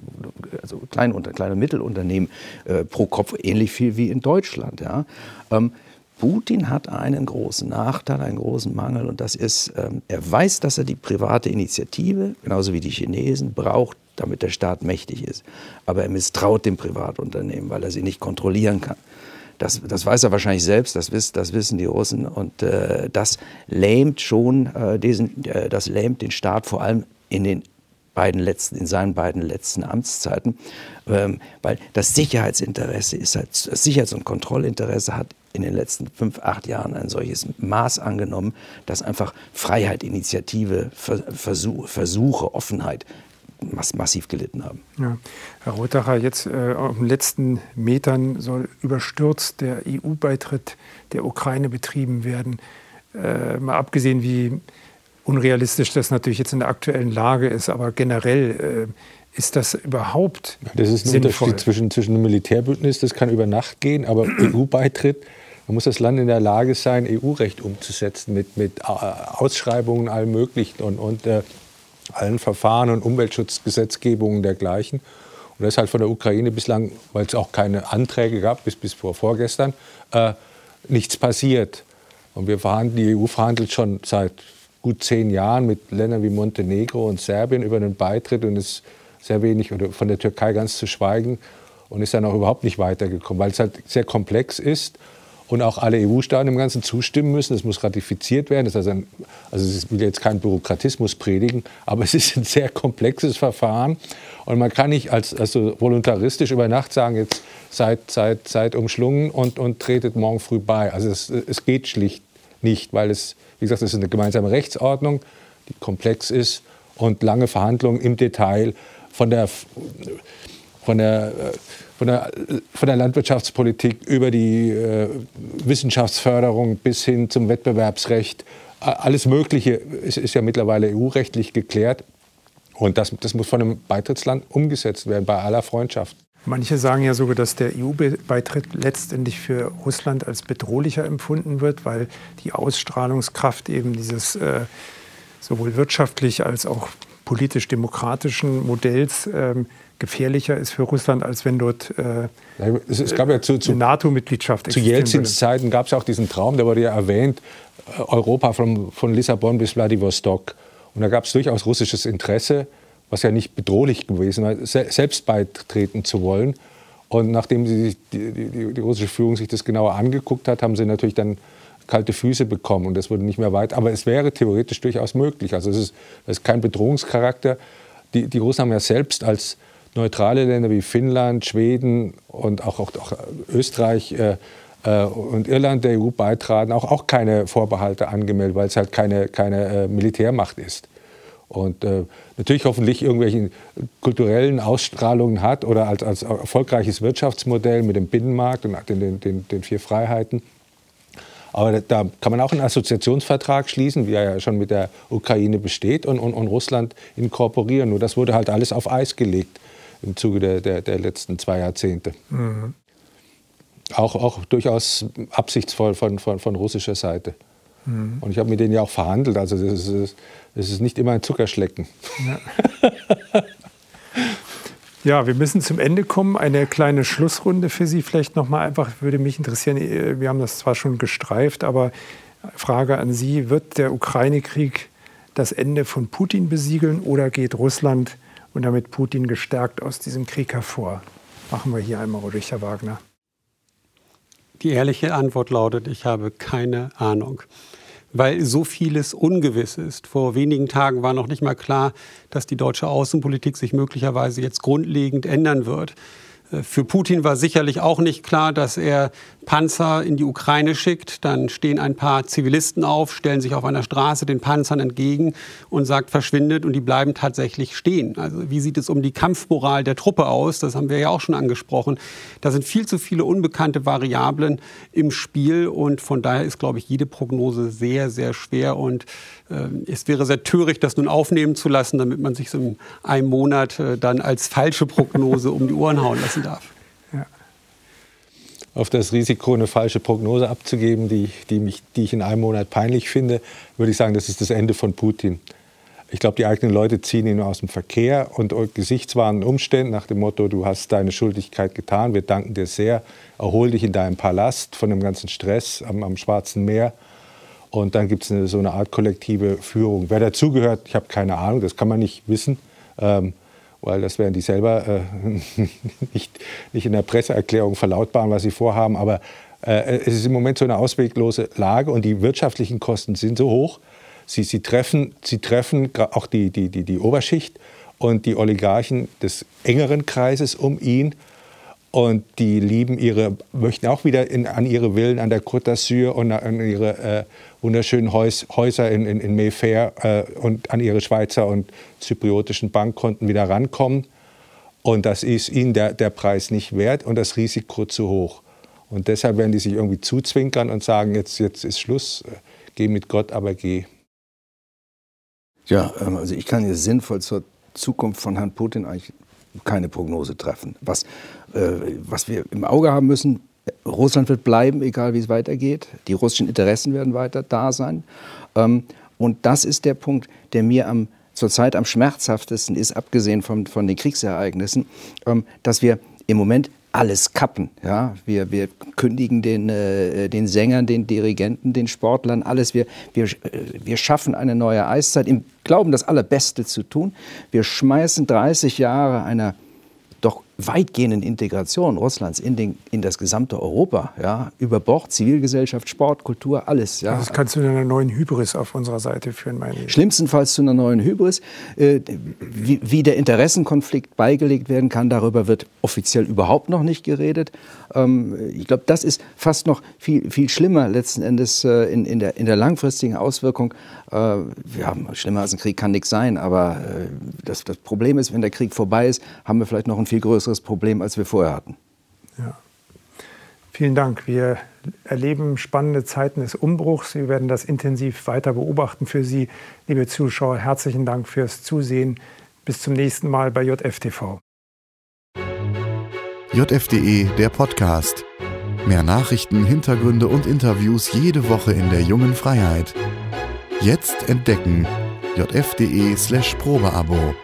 also kleine, kleine Mittelunternehmen, äh, pro Kopf ähnlich viel wie in Deutschland. Ja. Ähm, Putin hat einen großen Nachteil, einen großen Mangel und das ist, ähm, er weiß, dass er die private Initiative, genauso wie die Chinesen, braucht, damit der Staat mächtig ist. Aber er misstraut dem Privatunternehmen, weil er sie nicht kontrollieren kann. Das, das weiß er wahrscheinlich selbst, das, wiss, das wissen die Russen. Und äh, das lähmt schon äh, diesen, äh, das lähmt den Staat vor allem in den beiden letzten, in seinen beiden letzten Amtszeiten, ähm, weil das Sicherheitsinteresse ist halt, das Sicherheits- und Kontrollinteresse hat in den letzten fünf, acht Jahren ein solches Maß angenommen, dass einfach Freiheit, Initiative, Versuch, Versuche, Offenheit mass massiv gelitten haben.
Ja. Herr Rothacher, jetzt äh, auf den letzten Metern soll überstürzt der EU-Beitritt der Ukraine betrieben werden. Äh, mal abgesehen, wie unrealistisch das natürlich jetzt in der aktuellen Lage ist, aber generell äh, ist das überhaupt
Das ist ein sinnvoll? Unterschied zwischen, zwischen einem Militärbündnis, das kann über Nacht gehen, aber [CLEARS THROAT] EU-Beitritt da muss das Land in der Lage sein, EU-Recht umzusetzen mit, mit äh, Ausschreibungen allem Möglichen. Und, und äh, allen Verfahren und Umweltschutzgesetzgebungen dergleichen. Und das ist von der Ukraine bislang, weil es auch keine Anträge gab, bis, bis vor vorgestern, äh, nichts passiert. Und wir verhandeln, die EU verhandelt schon seit gut zehn Jahren mit Ländern wie Montenegro und Serbien über einen Beitritt und ist sehr wenig, oder von der Türkei ganz zu schweigen, und ist dann auch überhaupt nicht weitergekommen, weil es halt sehr komplex ist und auch alle EU-Staaten im Ganzen zustimmen müssen. Es muss ratifiziert werden. Das also, ein, also ich will jetzt keinen Bürokratismus predigen, aber [LAUGHS] es ist ein sehr komplexes Verfahren. Und man kann nicht als, also voluntaristisch über Nacht sagen, jetzt seid, seid, seid umschlungen und, und tretet morgen früh bei. Also es, es geht schlicht nicht, weil es, wie gesagt, es ist eine gemeinsame Rechtsordnung, die komplex ist und lange Verhandlungen im Detail von der, von der äh, von der, von der Landwirtschaftspolitik über die äh, Wissenschaftsförderung bis hin zum Wettbewerbsrecht. Alles Mögliche ist, ist ja mittlerweile EU-rechtlich geklärt. Und das, das muss von einem Beitrittsland umgesetzt werden, bei aller Freundschaft.
Manche sagen ja sogar, dass der EU-Beitritt letztendlich für Russland als bedrohlicher empfunden wird, weil die Ausstrahlungskraft eben dieses äh, sowohl wirtschaftlich als auch politisch-demokratischen Modells ähm, gefährlicher ist für Russland, als wenn dort äh,
es, es, gab ja zu, zu,
NATO-Mitgliedschaft
Zu Jelzins Zeiten gab es auch diesen Traum, der wurde ja erwähnt, äh, Europa von, von Lissabon bis Vladivostok. Und da gab es durchaus russisches Interesse, was ja nicht bedrohlich gewesen war, selbst beitreten zu wollen. Und nachdem die, die, die, die russische Führung sich das genauer angeguckt hat, haben sie natürlich dann kalte Füße bekommen und das wurde nicht mehr weit. Aber es wäre theoretisch durchaus möglich. Also es ist, es ist kein Bedrohungscharakter. Die, die Russen haben ja selbst als neutrale Länder wie Finnland, Schweden und auch, auch, auch Österreich äh, äh, und Irland der EU beitraten, auch, auch keine Vorbehalte angemeldet, weil es halt keine, keine äh, Militärmacht ist. Und äh, natürlich hoffentlich irgendwelche kulturellen Ausstrahlungen hat oder als, als erfolgreiches Wirtschaftsmodell mit dem Binnenmarkt und den, den, den vier Freiheiten. Aber da kann man auch einen Assoziationsvertrag schließen, wie er ja schon mit der Ukraine besteht, und, und, und Russland inkorporieren. Nur das wurde halt alles auf Eis gelegt im Zuge der, der, der letzten zwei Jahrzehnte. Mhm. Auch, auch durchaus absichtsvoll von, von, von russischer Seite. Mhm. Und ich habe mit denen ja auch verhandelt. Also das ist, das ist nicht immer ein Zuckerschlecken.
Ja. ja. wir müssen zum Ende kommen. Eine kleine Schlussrunde für Sie vielleicht noch mal einfach, würde mich interessieren. Wir haben das zwar schon gestreift, aber Frage an Sie, wird der Ukraine-Krieg das Ende von Putin besiegeln oder geht Russland und damit Putin gestärkt aus diesem Krieg hervor? Machen wir hier einmal ruhig, Herr Wagner.
Die ehrliche Antwort lautet, ich habe keine Ahnung, weil so vieles ungewiss ist. Vor wenigen Tagen war noch nicht mal klar, dass die deutsche Außenpolitik sich möglicherweise jetzt grundlegend ändern wird. Für Putin war sicherlich auch nicht klar, dass er Panzer in die Ukraine schickt. Dann stehen ein paar Zivilisten auf, stellen sich auf einer Straße den Panzern entgegen und sagt, verschwindet. Und die bleiben tatsächlich stehen. Also wie sieht es um die Kampfmoral der Truppe aus? Das haben wir ja auch schon angesprochen. Da sind viel zu viele unbekannte Variablen im Spiel. Und von daher ist, glaube ich, jede Prognose sehr, sehr schwer. Und es wäre sehr töricht, das nun aufnehmen zu lassen, damit man sich so in einem Monat äh, dann als falsche Prognose um die Ohren hauen lassen darf.
Auf das Risiko, eine falsche Prognose abzugeben, die, die, mich, die ich in einem Monat peinlich finde, würde ich sagen, das ist das Ende von Putin. Ich glaube, die eigenen Leute ziehen ihn aus dem Verkehr und gesichtswahrenden Umständen nach dem Motto, du hast deine Schuldigkeit getan, wir danken dir sehr, erhol dich in deinem Palast von dem ganzen Stress am, am Schwarzen Meer und dann gibt es so eine Art kollektive Führung. Wer dazugehört, ich habe keine Ahnung, das kann man nicht wissen, ähm, weil das werden die selber äh, [LAUGHS] nicht, nicht in der Presseerklärung verlautbaren, was sie vorhaben. Aber äh, es ist im Moment so eine ausweglose Lage und die wirtschaftlichen Kosten sind so hoch. Sie, sie treffen, sie treffen auch die, die, die, die Oberschicht und die Oligarchen des engeren Kreises um ihn. Und die lieben ihre, möchten auch wieder in, an ihre Villen an der Côte d'Azur und an ihre äh, wunderschönen Häus, Häuser in, in, in Mayfair äh, und an ihre Schweizer und zypriotischen Bankkonten wieder rankommen. Und das ist ihnen der, der Preis nicht wert und das Risiko zu hoch. Und deshalb werden die sich irgendwie zuzwinkern und sagen, jetzt, jetzt ist Schluss, geh mit Gott, aber geh.
Ja, ähm, also ich kann jetzt sinnvoll zur Zukunft von Herrn Putin eigentlich keine Prognose treffen. Was, äh, was wir im Auge haben müssen, Russland wird bleiben, egal wie es weitergeht. Die russischen Interessen werden weiter da sein. Ähm, und das ist der Punkt, der mir am zurzeit am schmerzhaftesten ist, abgesehen von, von den Kriegsereignissen, ähm, dass wir im Moment alles kappen. Ja? Wir, wir kündigen den, äh, den Sängern, den Dirigenten, den Sportlern alles. Wir, wir, äh, wir schaffen eine neue Eiszeit im Glauben, das Allerbeste zu tun. Wir schmeißen 30 Jahre einer doch weitgehenden Integration Russlands in, den, in das gesamte Europa, ja, über Bord, Zivilgesellschaft, Sport, Kultur, alles. Ja.
Das kann zu einer neuen Hybris auf unserer Seite führen, meine ich.
Schlimmstenfalls zu einer neuen Hybris. Äh, wie, wie, der Interessenkonflikt beigelegt werden kann, darüber wird offiziell überhaupt noch nicht geredet. Ähm, ich glaube, das ist fast noch viel, viel schlimmer letzten Endes äh, in, in, der, in der langfristigen Auswirkung. Äh, ja, schlimmer als ein Krieg kann nichts sein, aber äh, das, das Problem ist, wenn der Krieg vorbei ist, haben wir vielleicht noch ein viel größeres Problem, als wir vorher hatten.
Ja. Vielen Dank. Wir erleben spannende Zeiten des Umbruchs. Wir werden das intensiv weiter beobachten für Sie, liebe Zuschauer. Herzlichen Dank fürs Zusehen. Bis zum nächsten Mal bei JFTV.
JFDE, der Podcast. Mehr Nachrichten, Hintergründe und Interviews jede Woche in der jungen Freiheit. Jetzt entdecken jfde slash Probeabo.